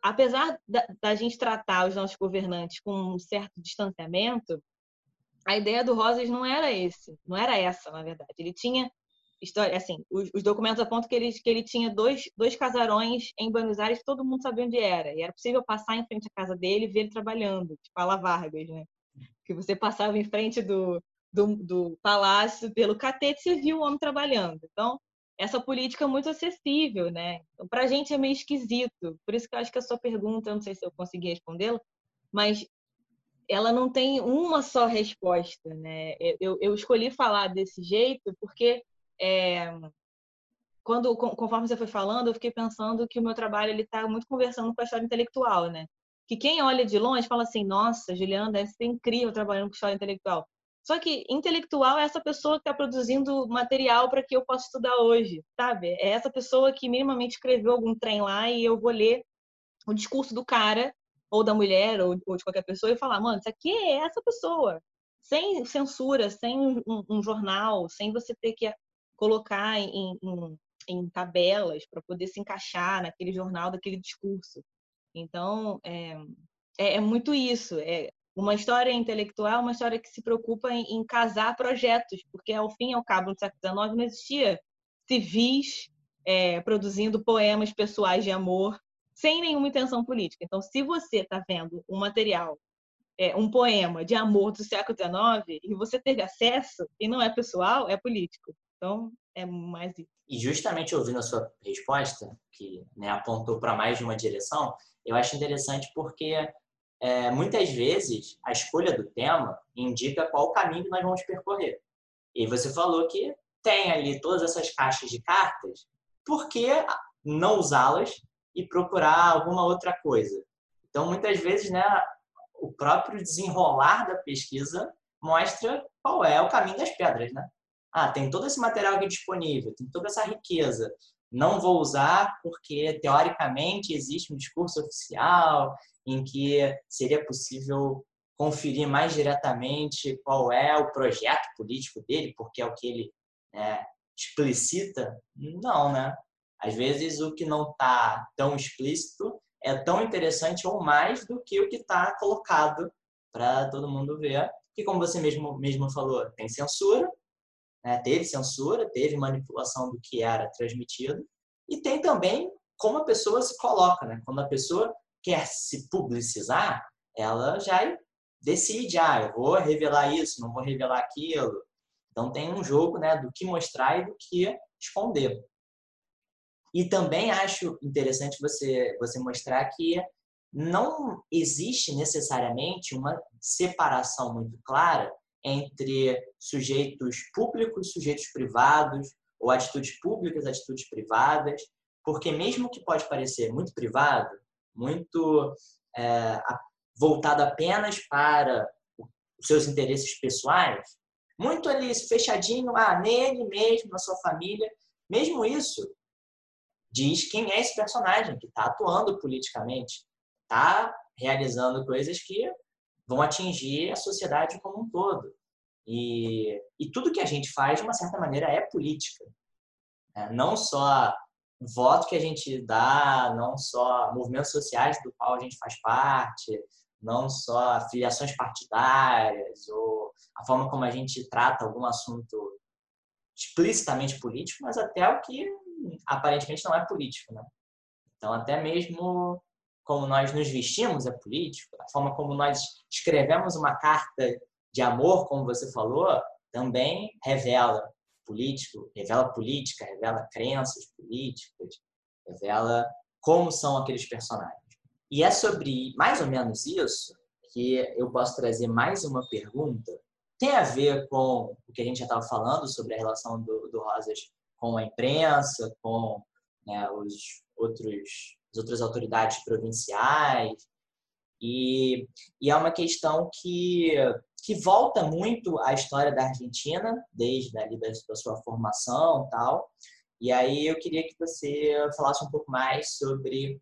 apesar da, da gente tratar os nossos governantes com um certo distanciamento, a ideia do Rosas não era esse, não era essa, na verdade. Ele tinha história, assim, os, os, documentos apontam que ele, que ele tinha dois, dois casarões em Buenos Aires, todo mundo sabia onde era. E era possível passar em frente à casa dele e ver ele trabalhando, tipo a La Vargas, né? Que você passava em frente do, do, do palácio pelo catete e viu o homem trabalhando. Então, essa política muito acessível, né? Então, para a gente é meio esquisito. Por isso que eu acho que a sua pergunta, não sei se eu consegui respondê-la, mas ela não tem uma só resposta, né? Eu, eu escolhi falar desse jeito porque é, quando conforme você foi falando, eu fiquei pensando que o meu trabalho ele está muito conversando com a história intelectual, né? Que quem olha de longe fala assim, nossa, Juliana, deve ser incrível trabalhando com história intelectual. Só que intelectual é essa pessoa que está produzindo material para que eu possa estudar hoje, sabe? É essa pessoa que minimamente escreveu algum trem lá e eu vou ler o discurso do cara ou da mulher ou, ou de qualquer pessoa e falar, mano, isso aqui é essa pessoa, sem censura, sem um, um jornal, sem você ter que colocar em, em, em tabelas para poder se encaixar naquele jornal, daquele discurso. Então, é, é, é, muito isso. É uma história intelectual, uma história que se preocupa em, em casar projetos, porque ao fim e ao cabo, no século XIX, não existia civis é, produzindo poemas pessoais de amor sem nenhuma intenção política. Então, se você está vendo um material, é, um poema de amor do século XIX e você teve acesso e não é pessoal, é político. Então, é mais isso.
E justamente ouvindo a sua resposta, que né, apontou para mais de uma direção, eu acho interessante porque é, muitas vezes a escolha do tema indica qual caminho nós vamos percorrer. E você falou que tem ali todas essas caixas de cartas, por que não usá-las e procurar alguma outra coisa? Então, muitas vezes, né, o próprio desenrolar da pesquisa mostra qual é o caminho das pedras, né? ah, tem todo esse material aqui disponível, tem toda essa riqueza, não vou usar porque, teoricamente, existe um discurso oficial em que seria possível conferir mais diretamente qual é o projeto político dele, porque é o que ele é, explicita. Não, né? Às vezes, o que não está tão explícito é tão interessante ou mais do que o que está colocado para todo mundo ver. Que, como você mesmo, mesmo falou, tem censura, né? Teve censura, teve manipulação do que era transmitido e tem também como a pessoa se coloca, né? Quando a pessoa quer se publicizar, ela já decide, ah, eu vou revelar isso, não vou revelar aquilo. Então tem um jogo, né, do que mostrar e do que esconder. E também acho interessante você você mostrar que não existe necessariamente uma separação muito clara entre sujeitos públicos, sujeitos privados, ou atitudes públicas, atitudes privadas, porque mesmo que pode parecer muito privado, muito é, voltado apenas para os seus interesses pessoais, muito ali fechadinho, ah, nele mesmo, na sua família, mesmo isso diz quem é esse personagem que está atuando politicamente, está realizando coisas que vão atingir a sociedade como um todo. E, e tudo que a gente faz, de uma certa maneira, é política. É, não só voto que a gente dá, não só movimentos sociais do qual a gente faz parte, não só filiações partidárias ou a forma como a gente trata algum assunto explicitamente político, mas até o que aparentemente não é político, né? Então, até mesmo como nós nos vestimos é político, a forma como nós escrevemos uma carta de amor, como você falou, também revela político, revela política, revela crenças políticas, revela como são aqueles personagens. E é sobre mais ou menos isso que eu posso trazer mais uma pergunta. Tem a ver com o que a gente já estava falando sobre a relação do, do Rosas com a imprensa, com né, os outros, as outras autoridades provinciais. E, e é uma questão que que volta muito à história da Argentina, desde ali da, da sua formação tal. E aí eu queria que você falasse um pouco mais sobre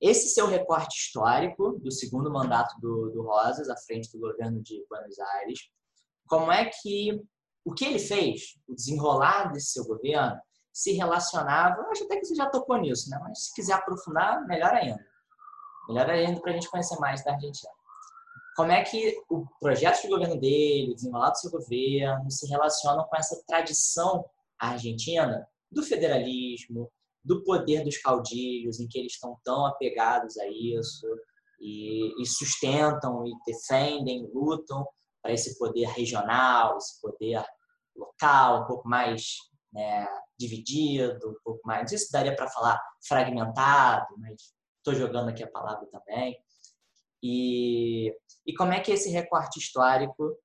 esse seu recorte histórico do segundo mandato do, do Rosas à frente do governo de Buenos Aires. Como é que o que ele fez, o desenrolar desse seu governo, se relacionava, acho até que você já tocou nisso, né? mas se quiser aprofundar, melhor ainda. Melhor ainda para a gente conhecer mais da Argentina como é que o projeto de governo dele, o desenrolar do seu governo, se relacionam com essa tradição argentina do federalismo, do poder dos caudilhos, em que eles estão tão apegados a isso e, e sustentam e defendem, lutam para esse poder regional, esse poder local, um pouco mais né, dividido, um pouco mais. Não sei se daria para falar fragmentado, mas estou jogando aqui a palavra também. E, e como é que esse recorte histórico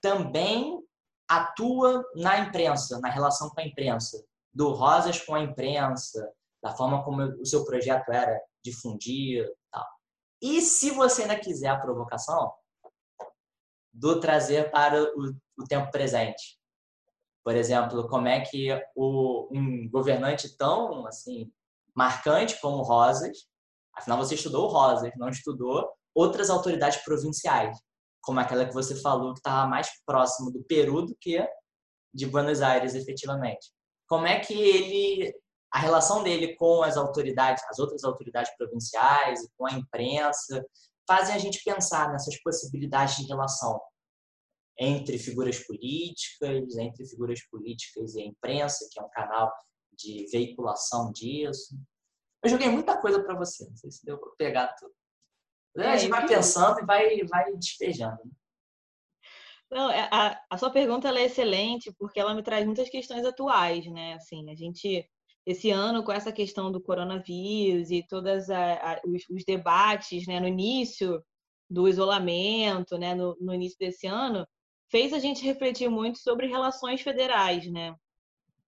também atua na imprensa, na relação com a imprensa, do Rosas com a imprensa, da forma como o seu projeto era difundido tal. E se você ainda quiser a provocação, do trazer para o, o tempo presente. Por exemplo, como é que o, um governante tão assim marcante como Rosas, afinal você estudou Rosas, não estudou outras autoridades provinciais, como aquela que você falou que estava mais próximo do Peru do que de Buenos Aires, efetivamente. Como é que ele, a relação dele com as autoridades, as outras autoridades provinciais e com a imprensa, fazem a gente pensar nessas possibilidades de relação entre figuras políticas, entre figuras políticas e a imprensa, que é um canal de veiculação disso. Eu joguei muita coisa para você, não sei se deu para pegar tudo. É, a gente vai pensando e vai, vai despejando. Né?
Não, é, a, a sua pergunta é excelente porque ela me traz muitas questões atuais, né? Assim, a gente esse ano com essa questão do coronavírus e todos os, os, debates, né, no início do isolamento, né, no, no, início desse ano, fez a gente refletir muito sobre relações federais, né?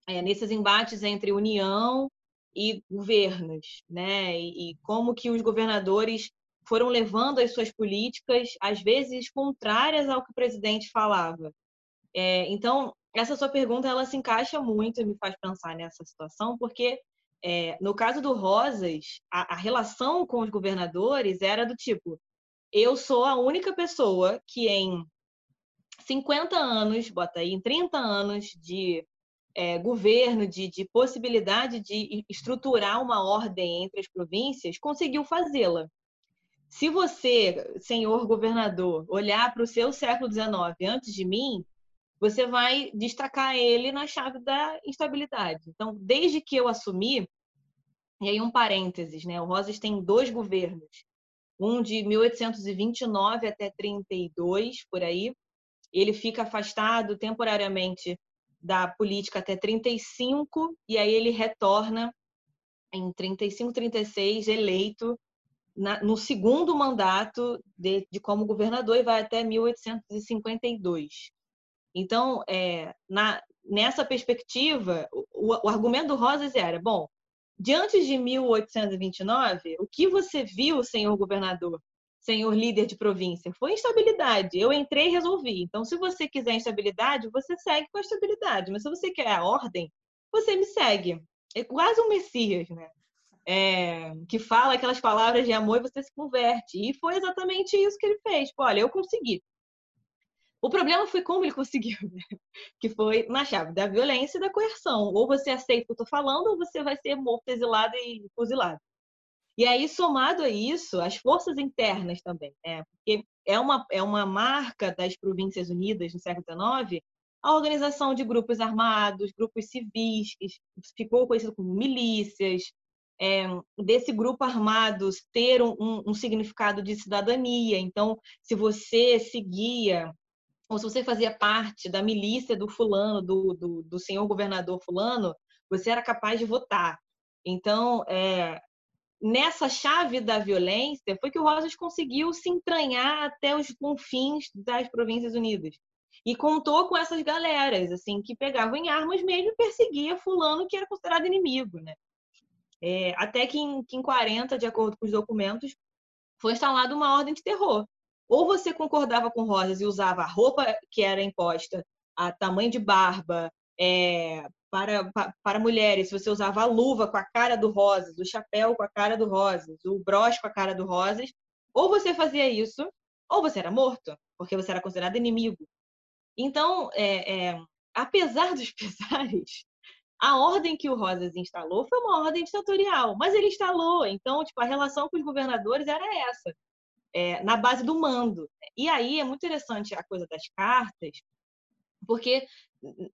É, nesses embates entre União e governos, né? E, e como que os governadores foram levando as suas políticas, às vezes contrárias ao que o presidente falava. É, então, essa sua pergunta ela se encaixa muito e me faz pensar nessa situação, porque é, no caso do Rosas, a, a, relação com os governadores era do tipo: eu sou a única pessoa que em 50 anos, bota aí, em 30 anos de é, governo, de, de possibilidade de estruturar uma ordem entre as províncias, conseguiu fazê-la. Se você, senhor governador, olhar para o seu século XIX antes de mim, você vai destacar ele na chave da instabilidade. Então, desde que eu assumi, e aí um parênteses, né? O Rosas tem dois governos, um de 1829 até 32, por aí. Ele fica afastado temporariamente da política até 35 e aí ele retorna em 35, 36 eleito na, no segundo mandato de, de, como governador e vai até 1852. Então, é, na, nessa perspectiva, o, o, argumento do Rosas era: bom, diante de 1829, o que você viu, senhor governador, senhor líder de província, foi instabilidade. Eu entrei e resolvi. Então, se você quiser instabilidade, você segue com a estabilidade. Mas se você quer a ordem, você me segue. É quase um Messias, né? é, que fala aquelas palavras de amor e você se converte. E foi exatamente isso que ele fez. Tipo, olha, eu consegui. O problema foi como ele conseguiu, né? que foi na chave da violência e da coerção. Ou você aceita o que eu estou falando, ou você vai ser morto, exilado e fuzilado. E aí, somado a isso, as forças internas também, né? porque é uma, é uma marca das Províncias Unidas no século XIX, a organização de grupos armados, grupos civis, que ficou conhecido como milícias, é, desse grupo armado ter um, um, significado de cidadania. Então, se você seguia ou se você fazia parte da milícia do fulano, do, do, do senhor governador fulano, você era capaz de votar. Então, é, nessa chave da violência, foi que o Rosas conseguiu se entranhar até os confins das Províncias Unidas. E contou com essas galeras, assim, que pegavam em armas mesmo e perseguia fulano que era considerado inimigo, né? É, até que em, que em 40, de acordo com os documentos, foi instalada uma ordem de terror, ou você concordava com Rosas e usava a roupa que era imposta, a tamanho de barba, é, para, para mulheres, você usava a luva com a cara do Rosas, o chapéu com a cara do Rosas, o broche com a cara do Rosas, ou você fazia isso, ou você era morto, porque você era considerado inimigo. Então, é, é, apesar dos pesares, a ordem que o Rosas instalou foi uma ordem ditatorial, mas ele instalou, então, tipo, a relação com os governadores era essa é, na base do mando. E aí é muito interessante a coisa das cartas, porque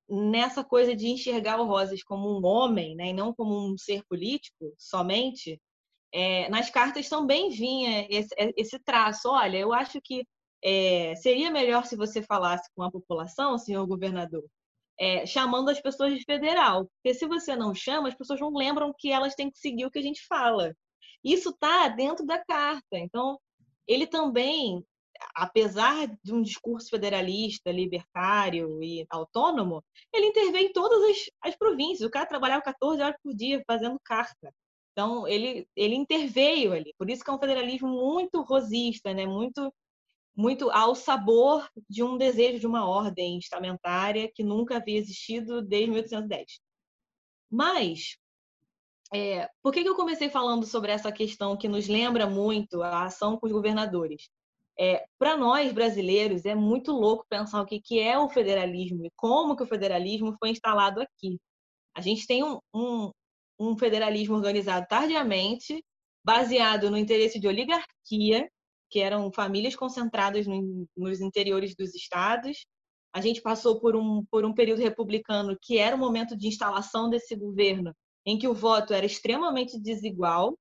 nessa coisa de enxergar o Rosas como um homem, né, e não como um ser político somente, é, nas cartas também vinha esse, esse, traço. Olha, eu acho que é, seria melhor se você falasse com a população, senhor governador, é, chamando as pessoas de federal, porque se você não chama, as pessoas não lembram que elas têm que seguir o que a gente fala. Isso está dentro da carta. Então, ele também, apesar de um discurso federalista, libertário e autônomo, ele interveio em todas as, as províncias. O cara trabalhava 14 horas por dia fazendo carta. Então, ele, ele interveio ali. Por isso que é um federalismo muito rosista, né? muito, muito ao sabor de um desejo de uma ordem estamentária que nunca havia existido desde 1810. Mas, é, por que, que eu comecei falando sobre essa questão que nos lembra muito a ação com os governadores? É, Para nós brasileiros é muito louco pensar o que, que é o federalismo e como que o federalismo foi instalado aqui. A gente tem um, um, um federalismo organizado tardiamente, baseado no interesse de oligarquia, que eram famílias concentradas no, nos interiores dos estados. A gente passou por um, por um período republicano que era o momento de instalação desse governo, em que o voto era extremamente desigual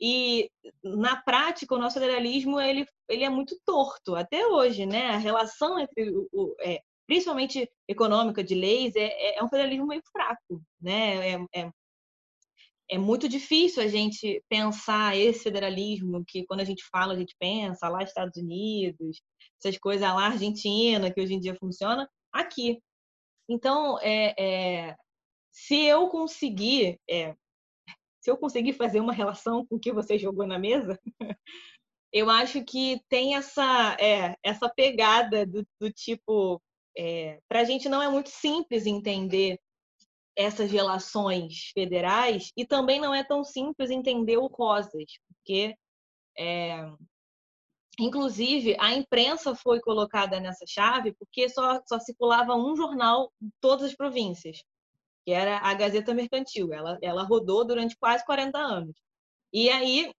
e na prática o nosso federalismo ele, ele é muito torto até hoje, né? A relação entre o, o é, principalmente econômica de leis é, é, é, um federalismo meio fraco, né? É, é, é muito difícil a gente pensar esse federalismo que quando a gente fala a gente pensa lá Estados Unidos, essas coisas lá Argentina que hoje em dia funciona aqui. Então, é, é, se eu conseguir, é, se eu conseguir fazer uma relação com o que você jogou na mesa, eu acho que tem essa, é, essa pegada do, do tipo. É, Para a gente não é muito simples entender essas relações federais e também não é tão simples entender o Rosas, porque, é, inclusive, a imprensa foi colocada nessa chave porque só, só circulava um jornal em todas as províncias que era a Gazeta Mercantil. Ela, ela rodou durante quase 40 anos. E aí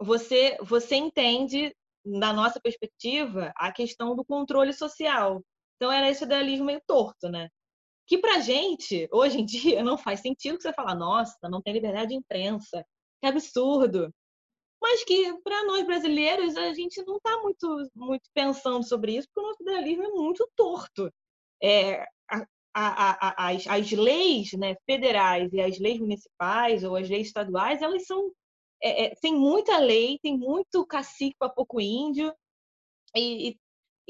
você, você entende, na nossa perspectiva, a questão do controle social. Então era esse idealismo meio torto, né? Que pra gente, hoje em dia, não faz sentido você fala, nossa, não tem liberdade de imprensa, que absurdo. Mas que para nós brasileiros a gente não está muito, muito pensando sobre isso, porque o nosso idealismo é muito torto. É, a, a, as, as leis né, federais e as leis municipais ou as leis estaduais, elas são. É, é, tem muita lei, tem muito cacique para pouco índio, e, e,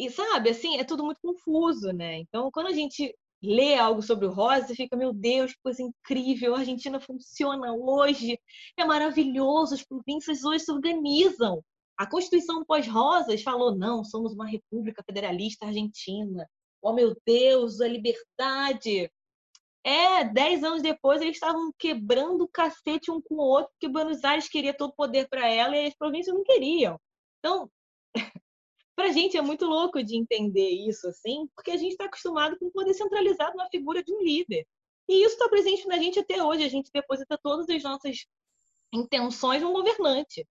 e, sabe, assim, é tudo muito confuso, né? Então, quando a gente lê algo sobre o Rosa, fica, meu Deus, que coisa incrível, a Argentina funciona hoje, é maravilhoso, as províncias hoje se organizam. A Constituição pós-Rosas falou, não, somos uma república federalista argentina, oh meu Deus, a liberdade. É, dez anos depois eles estavam quebrando o cacete um com o outro, porque Buenos Aires queria todo o poder para ela e as províncias não queriam. Então, Para a gente é muito louco de entender isso assim, porque a gente está acostumado com o poder centralizado na figura de um líder. E isso está presente na gente até hoje. A gente deposita todas as nossas intenções no governante,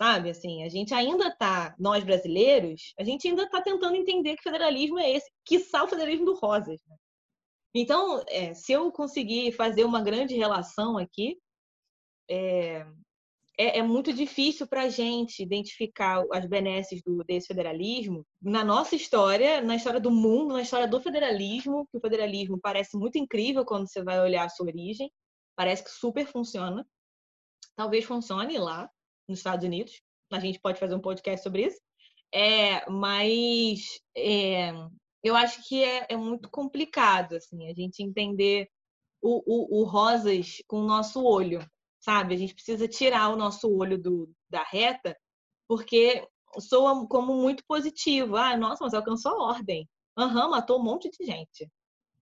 sabe? Assim, a gente ainda está, nós brasileiros, a gente ainda está tentando entender que federalismo é esse, que o federalismo do Rosas. Né? Então, é, se eu conseguir fazer uma grande relação aqui, é, é, é muito difícil para a gente identificar as benesses do, desse federalismo na nossa história, na história do mundo, na história do federalismo, que o federalismo parece muito incrível quando você vai olhar a sua origem, parece que super funciona. Talvez funcione lá nos Estados Unidos, a gente pode fazer um podcast sobre isso. É, mas é, eu acho que é, é muito complicado assim a gente entender o, o, o, rosas com o nosso olho, sabe? A gente precisa tirar o nosso olho do, da reta, porque soa como muito positivo. Ah, nossa, mas alcançou a ordem. Aham, uhum, matou um monte de gente.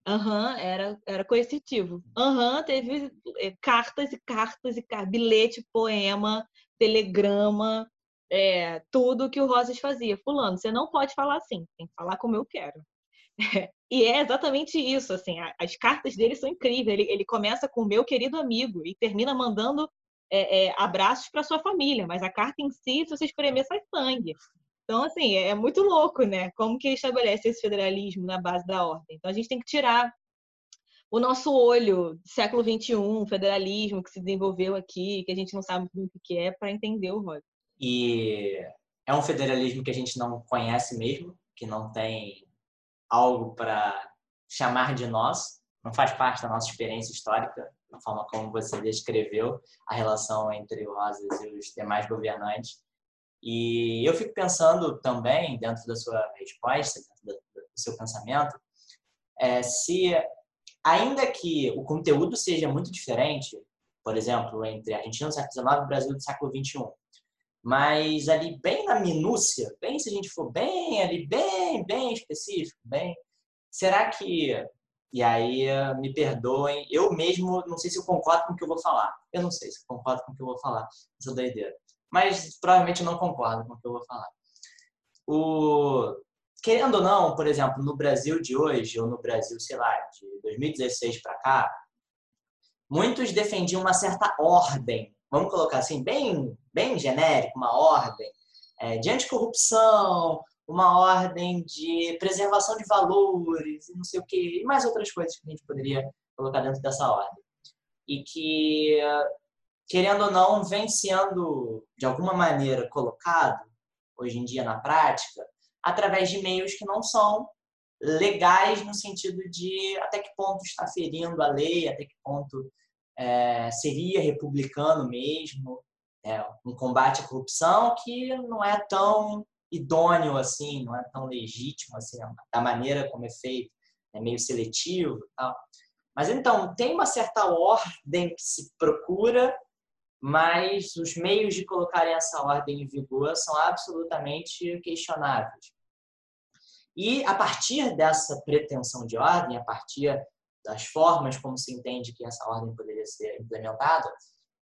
Aham, uhum, era, era coercitivo. Aham, uhum, teve é, cartas e cartas e bilhete, poema, telegrama, é, tudo que o Rosas fazia. Fulano, você não pode falar assim, tem que falar como eu quero. e é exatamente isso, assim, as cartas dele são incríveis. Ele, ele começa com meu querido amigo e termina mandando é, é, abraços para sua família, mas a carta em si, se você espremer, sai sangue. Então, assim, é, é muito louco, né? Como que ele estabelece esse federalismo na base da ordem. Então, a gente tem que tirar o nosso olho século XXI, federalismo que se desenvolveu aqui, que a gente não sabe o que é, para entender o rol.
E é um federalismo que a gente não conhece mesmo, que não tem algo para chamar de nós, não faz parte da nossa experiência histórica, da forma como você descreveu a relação entre o Rosas e os demais governantes. E eu fico pensando também, dentro da sua resposta, dentro do seu pensamento, é, se, ainda que o conteúdo seja muito diferente, por exemplo, entre Argentina do século XIX e Brasil do século XXI, mas ali bem na minúcia, bem se a gente for bem ali, bem, bem específico, bem, será que e aí me perdoem, eu mesmo não sei se eu concordo com o que eu vou falar. Eu não sei se eu concordo com o que eu vou falar, essa doideira. Mas provavelmente eu não concordo com o que eu vou falar. O querendo ou não, por exemplo, no Brasil de hoje ou no Brasil, sei lá, de 2016 para cá, muitos defendiam uma certa ordem vamos colocar assim, bem, bem genérico, uma ordem é, de anticorrupção, uma ordem de preservação de valores, não sei o quê, e mais outras coisas que a gente poderia colocar dentro dessa ordem. E que, querendo ou não, vem sendo, de alguma maneira, colocado, hoje em dia na prática, através de meios que não são legais no sentido de até que ponto está ferindo a lei, até que ponto é, seria republicano mesmo, é, um combate à corrupção que não é tão idôneo assim, não é tão legítimo assim, da maneira como é feito, é meio seletivo tal. Mas então, tem uma certa ordem que se procura, mas os meios de colocarem essa ordem em vigor são absolutamente questionáveis. E a partir dessa pretensão de ordem, a partir das formas como se entende que essa ordem poderia ser implementada,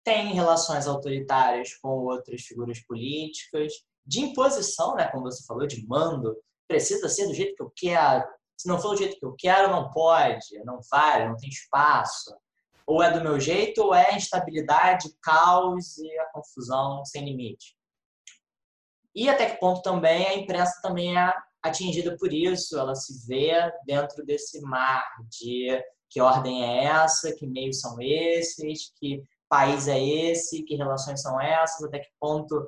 tem relações autoritárias com outras figuras políticas, de imposição, né, como você falou, de mando, precisa ser do jeito que eu quero. Se não for do jeito que eu quero, não pode, não vale, não tem espaço. Ou é do meu jeito, ou é instabilidade, caos e a confusão sem limite. E até que ponto também a imprensa também é atingida por isso, ela se vê dentro desse mar de que ordem é essa, que meios são esses, que país é esse, que relações são essas, até que ponto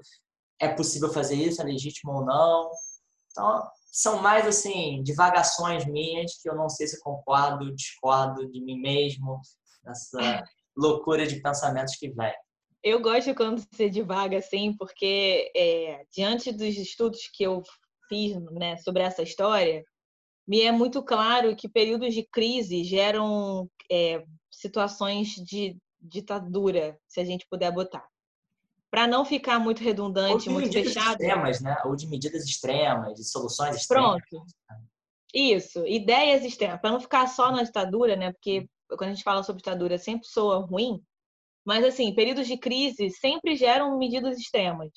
é possível fazer isso, é legítimo ou não. Então, são mais assim, divagações minhas que eu não sei se concordo, discordo de mim mesmo, nessa loucura de pensamentos que vem.
Eu gosto quando você divaga assim, porque é, diante dos estudos que eu né, sobre essa história, me é muito claro que períodos de crise geram é, situações de ditadura, se a gente puder botar. Para não ficar muito redundante, muito fechado.
Extremas, né? Ou de medidas extremas, de soluções extremas.
Pronto. Isso, ideias extremas. Para não ficar só na ditadura, né? Porque quando a gente fala sobre ditadura sempre soa ruim. Mas, assim, períodos de crise sempre geram medidas extremas.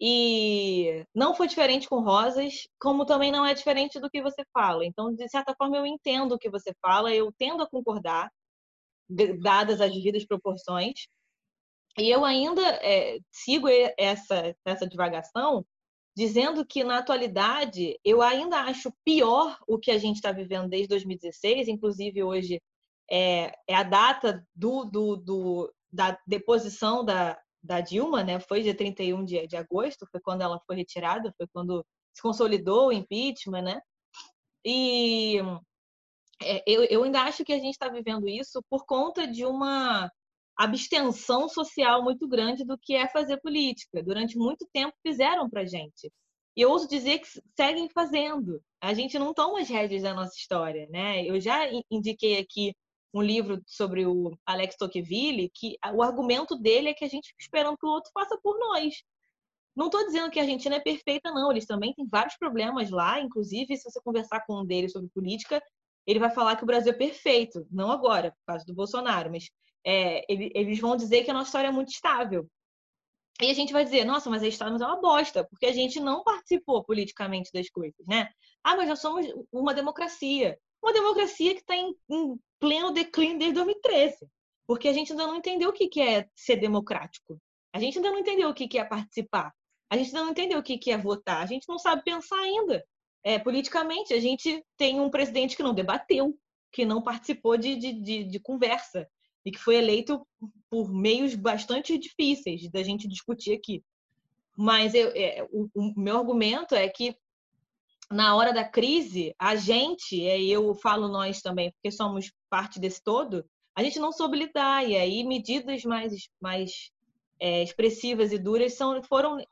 E não foi diferente com Rosas, como também não é diferente do que você fala. Então, de certa forma, eu entendo o que você fala, eu tendo a concordar, dadas as devidas proporções. E eu ainda é, sigo essa, essa divagação, dizendo que, na atualidade, eu ainda acho pior o que a gente está vivendo desde 2016, inclusive hoje é, é a data do, do, do, da deposição da, da Dilma, né? Foi dia 31 de, de agosto, foi quando ela foi retirada, foi quando se consolidou o impeachment, né? E é, eu, eu ainda acho que a gente está vivendo isso por conta de uma abstenção social muito grande do que é fazer política. Durante muito tempo fizeram para gente. E eu ouso dizer que seguem fazendo. A gente não toma as rédeas da nossa história, né? Eu já indiquei aqui um livro sobre o Alex Tocqueville, que o argumento dele é que a gente fica esperando que o outro faça por nós. Não estou dizendo que a Argentina é perfeita, não. Eles também têm vários problemas lá. Inclusive, se você conversar com um deles sobre política, ele vai falar que o Brasil é perfeito. Não agora, por causa do Bolsonaro, mas é, eles vão dizer que a nossa história é muito estável. E a gente vai dizer, nossa, mas a história é uma bosta, porque a gente não participou politicamente das coisas, né? Ah, mas nós somos uma democracia. Uma democracia que está em, em, pleno declínio desde 2013. Porque a gente ainda não entendeu o que é ser democrático. A gente ainda não entendeu o que é participar. A gente ainda não entendeu o que é votar. A gente não sabe pensar ainda. É, politicamente, a gente tem um presidente que não debateu, que não participou de, de, de, de conversa e que foi eleito por meios bastante difíceis da gente discutir aqui. Mas eu, é, o, o, meu argumento é que na hora da crise, a gente, e eu falo nós também, porque somos parte desse todo, a gente não soube lidar, e aí medidas mais, mais é, expressivas e duras são, foram,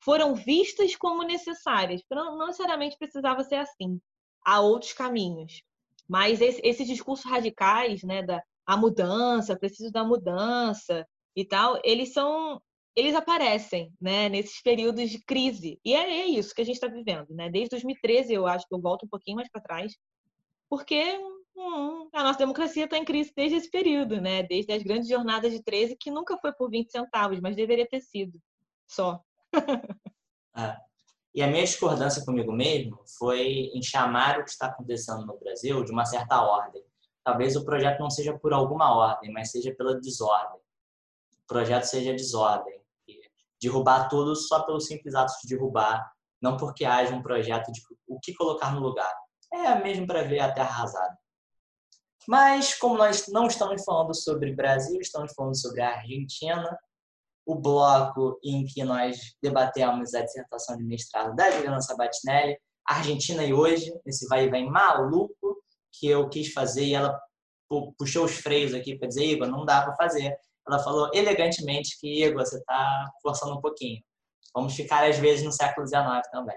foram vistas como necessárias. Não, não necessariamente precisava ser assim. Há outros caminhos. Mas esse, esses discursos radicais, né, da, a mudança, preciso da mudança e tal, eles são eles aparecem, né, nesses períodos de crise. E é, é isso que a gente está vivendo, né? Desde 2013, eu acho que eu volto um pouquinho mais para trás, porque hum, a nossa democracia está em crise desde esse período, né? Desde as grandes jornadas de 13, que nunca foi por 20 centavos, mas deveria ter sido só.
é. E a minha discordância comigo mesmo foi em chamar o que está acontecendo no Brasil de uma certa ordem talvez o projeto não seja por alguma ordem, mas seja pela desordem. O projeto seja desordem. Derrubar tudo só pelo simples ato de derrubar, não porque haja um projeto de o que colocar no lugar. É mesmo para ver a terra arrasada. Mas, como nós não estamos falando sobre Brasil, estamos falando sobre a Argentina, o bloco em que nós debatemos a dissertação de mestrado da Juliana Sabatinelli, Argentina e hoje, esse vai e vem maluco, que eu quis fazer e ela puxou os freios aqui para dizer, Igor, não dá para fazer. Ela falou elegantemente que, Igor, você está forçando um pouquinho. Vamos ficar, às vezes, no século XIX também.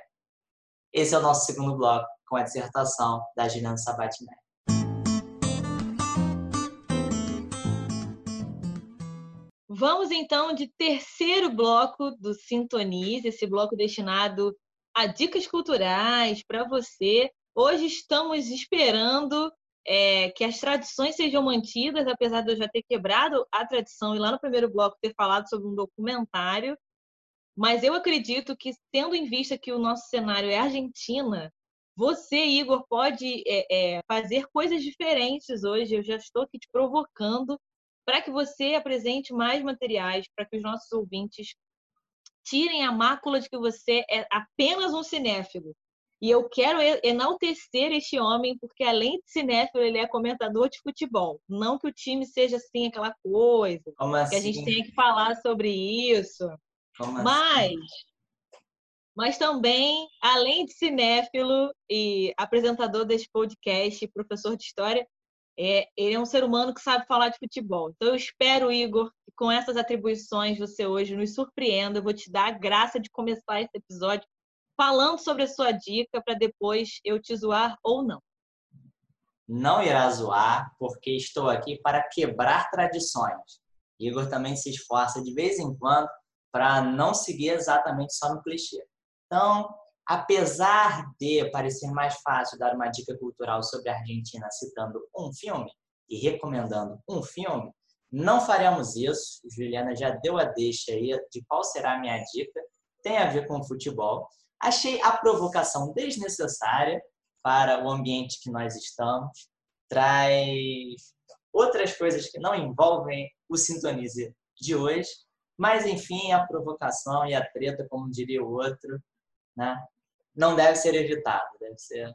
Esse é o nosso segundo bloco, com a dissertação da Juliana Sabatinelli.
Vamos então de terceiro bloco do Sintonize, esse bloco destinado a dicas culturais para você Hoje estamos esperando é, que as tradições sejam mantidas, apesar de eu já ter quebrado a tradição e lá no primeiro bloco ter falado sobre um documentário. Mas eu acredito que, tendo em vista que o nosso cenário é Argentina, você, Igor, pode é, é, fazer coisas diferentes hoje. Eu já estou aqui te provocando para que você apresente mais materiais, para que os nossos ouvintes tirem a mácula de que você é apenas um cinéfilo e eu quero enaltecer este homem, porque além de cinéfilo, ele é comentador de futebol. Não que o time seja assim, aquela coisa.
Como assim?
Que a gente assim? tenha que falar sobre isso.
Como
mas,
assim?
mas também, além de cinéfilo e apresentador desse podcast, professor de história, é, ele é um ser humano que sabe falar de futebol. Então, eu espero, Igor, que com essas atribuições você hoje nos surpreenda. Eu vou te dar a graça de começar esse episódio falando sobre a sua dica para depois eu te zoar ou não.
Não irá zoar, porque estou aqui para quebrar tradições. Igor também se esforça de vez em quando para não seguir exatamente só no clichê. Então, apesar de parecer mais fácil dar uma dica cultural sobre a Argentina citando um filme e recomendando um filme, não faremos isso. Juliana já deu a deixa aí de qual será a minha dica tem a ver com futebol. Achei a provocação desnecessária para o ambiente que nós estamos. Traz outras coisas que não envolvem o Sintonize de hoje. Mas, enfim, a provocação e a treta, como diria o outro, né? não deve ser evitada, deve ser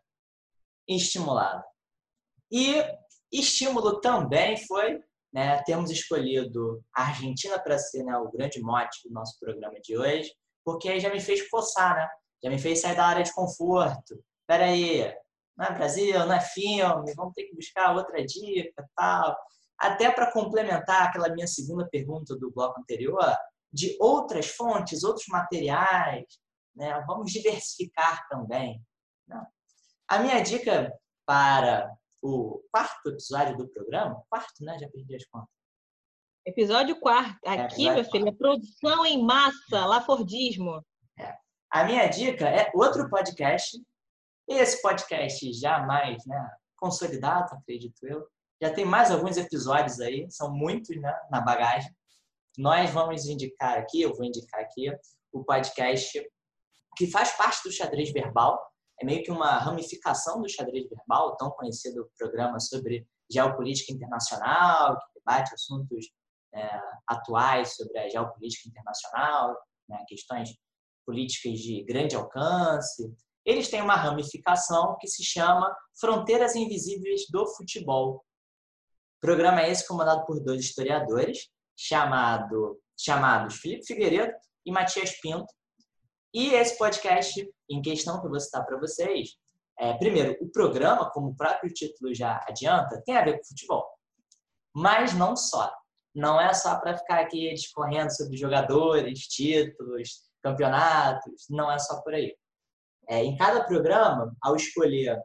estimulada. E estímulo também foi né, termos escolhido a Argentina para ser né, o grande mote do nosso programa de hoje, porque aí já me fez coçar, né? Já me fez sair da área de conforto. Peraí, não é Brasil, não é filme, vamos ter que buscar outra dica tal. Até para complementar aquela minha segunda pergunta do bloco anterior, de outras fontes, outros materiais, né? vamos diversificar também. Né? A minha dica para o quarto episódio do programa, quarto, né? Já perdi as contas.
Episódio quarto. É, Aqui, é, meu filho, produção em massa, Lafordismo.
É. A minha dica é outro podcast. Esse podcast já mais né, consolidado, acredito eu. Já tem mais alguns episódios aí, são muitos né, na bagagem. Nós vamos indicar aqui, eu vou indicar aqui, o podcast que faz parte do xadrez verbal, é meio que uma ramificação do xadrez verbal, tão conhecido programa sobre geopolítica internacional, que debate assuntos é, atuais sobre a geopolítica internacional, né, questões políticas de grande alcance. Eles têm uma ramificação que se chama Fronteiras Invisíveis do Futebol. Programa é esse comandado por dois historiadores, chamado, chamados Felipe Figueiredo e Matias Pinto, e esse podcast em questão que eu vou citar para vocês, é, primeiro, o programa, como o próprio título já adianta, tem a ver com futebol. Mas não só. Não é só para ficar aqui discorrendo sobre jogadores, títulos, campeonatos. Não é só por aí. É, em cada programa, ao escolher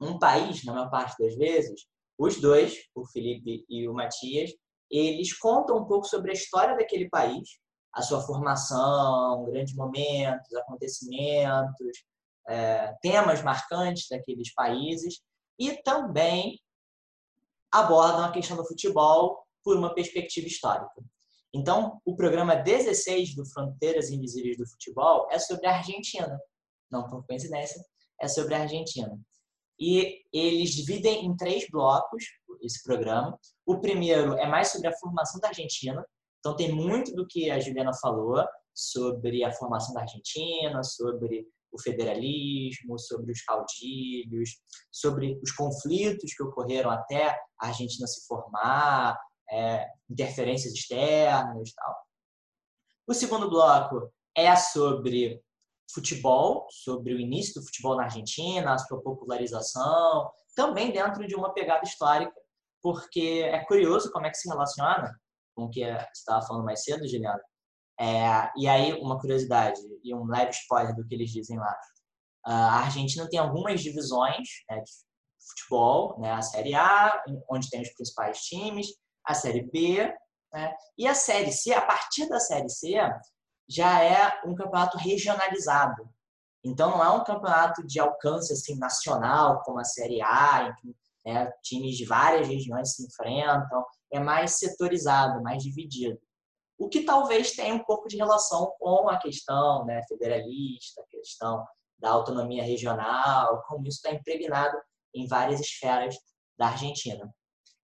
um país, na maior parte das vezes, os dois, o Felipe e o Matias, eles contam um pouco sobre a história daquele país a sua formação, grandes momentos, acontecimentos, é, temas marcantes daqueles países e também abordam a questão do futebol por uma perspectiva histórica. Então, o programa 16 do Fronteiras Invisíveis do Futebol é sobre a Argentina. Não por coincidência, é sobre a Argentina. E eles dividem em três blocos esse programa. O primeiro é mais sobre a formação da Argentina, então, tem muito do que a Juliana falou sobre a formação da Argentina, sobre o federalismo, sobre os caudilhos, sobre os conflitos que ocorreram até a Argentina se formar, é, interferências externas e tal. O segundo bloco é sobre futebol, sobre o início do futebol na Argentina, a sua popularização, também dentro de uma pegada histórica, porque é curioso como é que se relaciona com o que você estava falando mais cedo, Juliana. É, e aí, uma curiosidade e um leve spoiler do que eles dizem lá. A Argentina tem algumas divisões né, de futebol, né, a Série A, onde tem os principais times, a Série B, né, e a Série C, a partir da Série C, já é um campeonato regionalizado. Então, não é um campeonato de alcance assim, nacional, como a Série A, em que né, times de várias regiões se enfrentam é mais setorizado, mais dividido. O que talvez tenha um pouco de relação com a questão né, federalista, a questão da autonomia regional, como isso está impregnado em várias esferas da Argentina.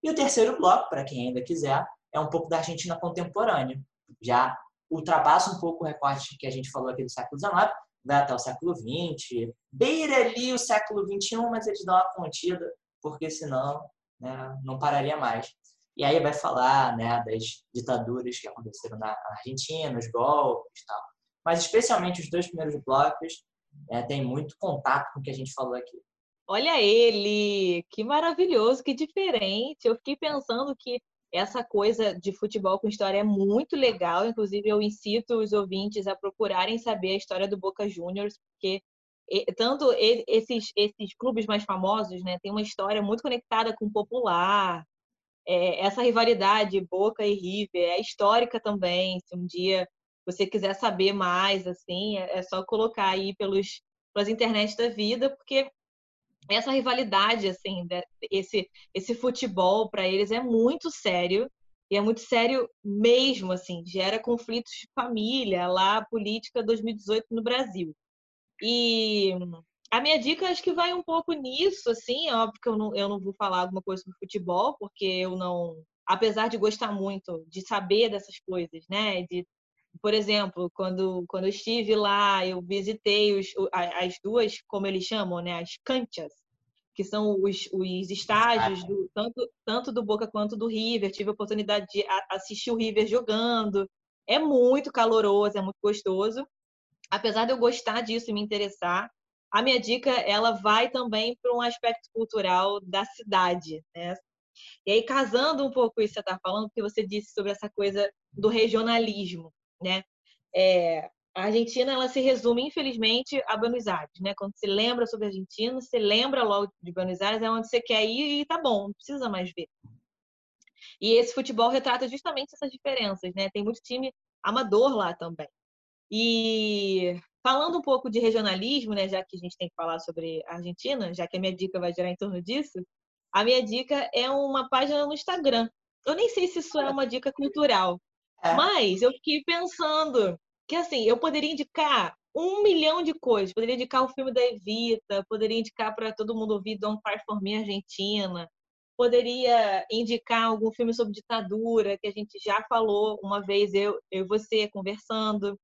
E o terceiro bloco, para quem ainda quiser, é um pouco da Argentina contemporânea. Já ultrapassa um pouco o recorte que a gente falou aqui do século XIX, vai até o século XX, beira ali o século XXI, mas eles dão uma contida, porque senão né, não pararia mais. E aí vai falar né, das ditaduras que aconteceram na Argentina, os golpes e tal. Mas especialmente os dois primeiros blocos é, tem muito contato com o que a gente falou aqui.
Olha ele, que maravilhoso, que diferente. Eu fiquei pensando que essa coisa de futebol com história é muito legal. Inclusive, eu incito os ouvintes a procurarem saber a história do Boca Juniors, porque tanto esses, esses clubes mais famosos né, têm uma história muito conectada com o popular, é, essa rivalidade Boca e River é histórica também. Se um dia você quiser saber mais, assim, é, é só colocar aí pelos pelas internet da vida, porque essa rivalidade, assim, esse esse futebol para eles é muito sério E é muito sério mesmo, assim, gera conflitos de família, lá política 2018 no Brasil. E a minha dica acho que vai um pouco nisso, assim, é óbvio que eu não, eu não vou falar alguma coisa sobre futebol, porque eu não, apesar de gostar muito de saber dessas coisas, né, de por exemplo, quando, quando eu estive lá, eu visitei os, as duas, como eles chamam, né, as canchas, que são os, os estágios do, tanto, tanto do Boca quanto do River. Tive a oportunidade de assistir o River jogando. É muito caloroso, é muito gostoso. Apesar de eu gostar disso e me interessar, a minha dica ela vai também para um aspecto cultural da cidade. Né? E aí, casando um pouco isso que você está falando, porque você disse sobre essa coisa do regionalismo né? É, a Argentina ela se resume, infelizmente, a Buenos Aires, né? Quando você lembra sobre a Argentina, você lembra logo de Buenos Aires, é onde você quer ir e tá bom, não precisa mais ver. E esse futebol retrata justamente essas diferenças, né? Tem muito time amador lá também. E falando um pouco de regionalismo, né, já que a gente tem que falar sobre a Argentina, já que a minha dica vai gerar em torno disso, a minha dica é uma página no Instagram. Eu nem sei se isso é uma dica cultural, é. Mas eu fiquei pensando que assim, eu poderia indicar um milhão de coisas. Poderia indicar o filme da Evita, poderia indicar para todo mundo ouvir Don't Cry For Me Argentina, poderia indicar algum filme sobre ditadura, que a gente já falou uma vez, eu, eu e você, conversando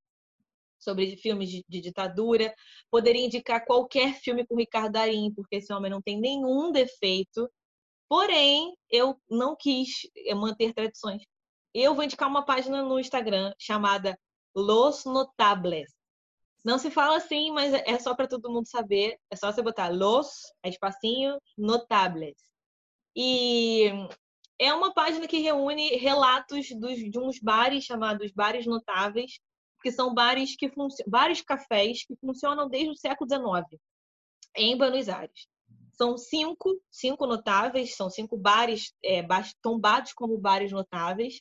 sobre filmes de, de, ditadura. Poderia indicar qualquer filme com Ricardo Darim, porque esse homem não tem nenhum defeito. Porém, eu não quis manter tradições eu vou indicar uma página no Instagram chamada Los Notables. Não se fala assim, mas é só para todo mundo saber. É só você botar Los, é espacinho, Notables. E é uma página que reúne relatos dos, de uns bares chamados Bares Notáveis, que são bares que bares cafés que funcionam desde o século XIX em Buenos Aires. São cinco, cinco notáveis, são cinco bares é, tombados como bares notáveis,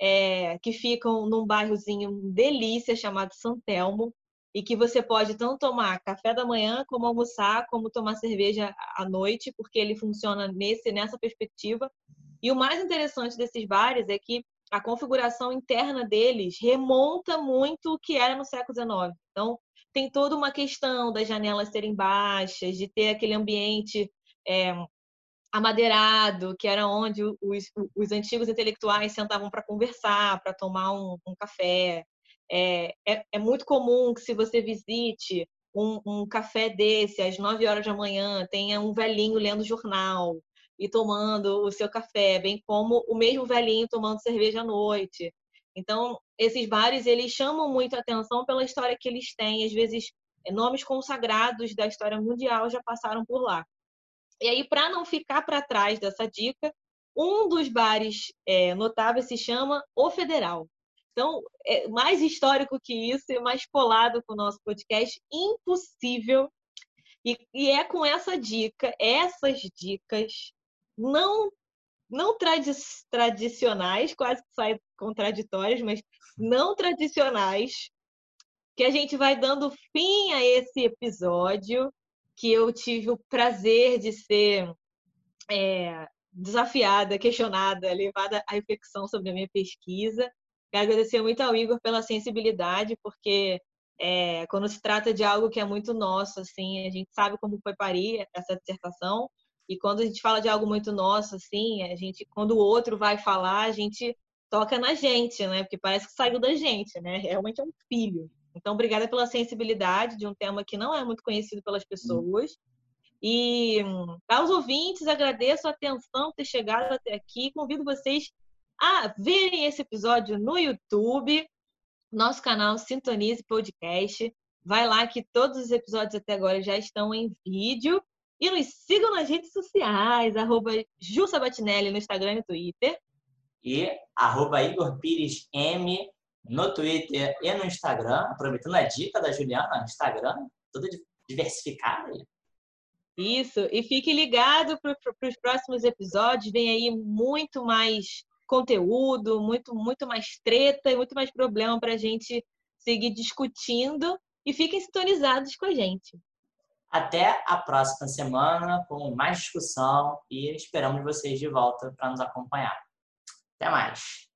é, que ficam num bairrozinho delícia chamado São Telmo e que você pode tanto tomar café da manhã, como almoçar, como tomar cerveja à noite, porque ele funciona nesse nessa perspectiva. E o mais interessante desses bares é que a configuração interna deles remonta muito o que era no século XIX. Então, tem toda uma questão das janelas serem baixas, de ter aquele ambiente é, amadeirado, que era onde os, os antigos intelectuais sentavam para conversar, para tomar um, um café. É, é, é, muito comum que se você visite um, um, café desse às 9 horas da manhã, tenha um velhinho lendo jornal e tomando o seu café, bem como o mesmo velhinho tomando cerveja à noite. Então, esses bares, eles chamam muito atenção pela história que eles têm. Às vezes, nomes consagrados da história mundial já passaram por lá. E aí, para não ficar para trás dessa dica, um dos bares é, notáveis se chama O Federal. Então, é mais histórico que isso e mais colado com o nosso podcast, impossível. E, e é com essa dica, essas dicas não não tradi tradicionais, quase que saem contraditórias, mas não tradicionais, que a gente vai dando fim a esse episódio que eu tive o prazer de ser é, desafiada, questionada, levada à reflexão sobre a minha pesquisa. Quero agradecer muito ao Igor pela sensibilidade, porque é, quando se trata de algo que é muito nosso, assim, a gente sabe como foi parir essa dissertação, e quando a gente fala de algo muito nosso, assim, a gente, quando o outro vai falar, a gente toca na gente, né? Porque parece que saiu da gente, né? Realmente é um filho. Então, obrigada pela sensibilidade de um tema que não é muito conhecido pelas pessoas. E aos ouvintes, agradeço a atenção por ter chegado até aqui. Convido vocês a verem esse episódio no YouTube, nosso canal Sintonize Podcast. Vai lá que todos os episódios até agora já estão em vídeo. E nos sigam nas redes sociais, arroba Sabatinelli no Instagram e no Twitter.
E arroba Igor Pires M no Twitter e no Instagram, aproveitando a dica da Juliana, Instagram, toda diversificada.
Isso, e fique ligado para os próximos episódios, vem aí muito mais conteúdo, muito, muito mais treta e muito mais problema para a gente seguir discutindo e fiquem sintonizados com a gente.
Até a próxima semana com mais discussão e esperamos vocês de volta para nos acompanhar. Até mais!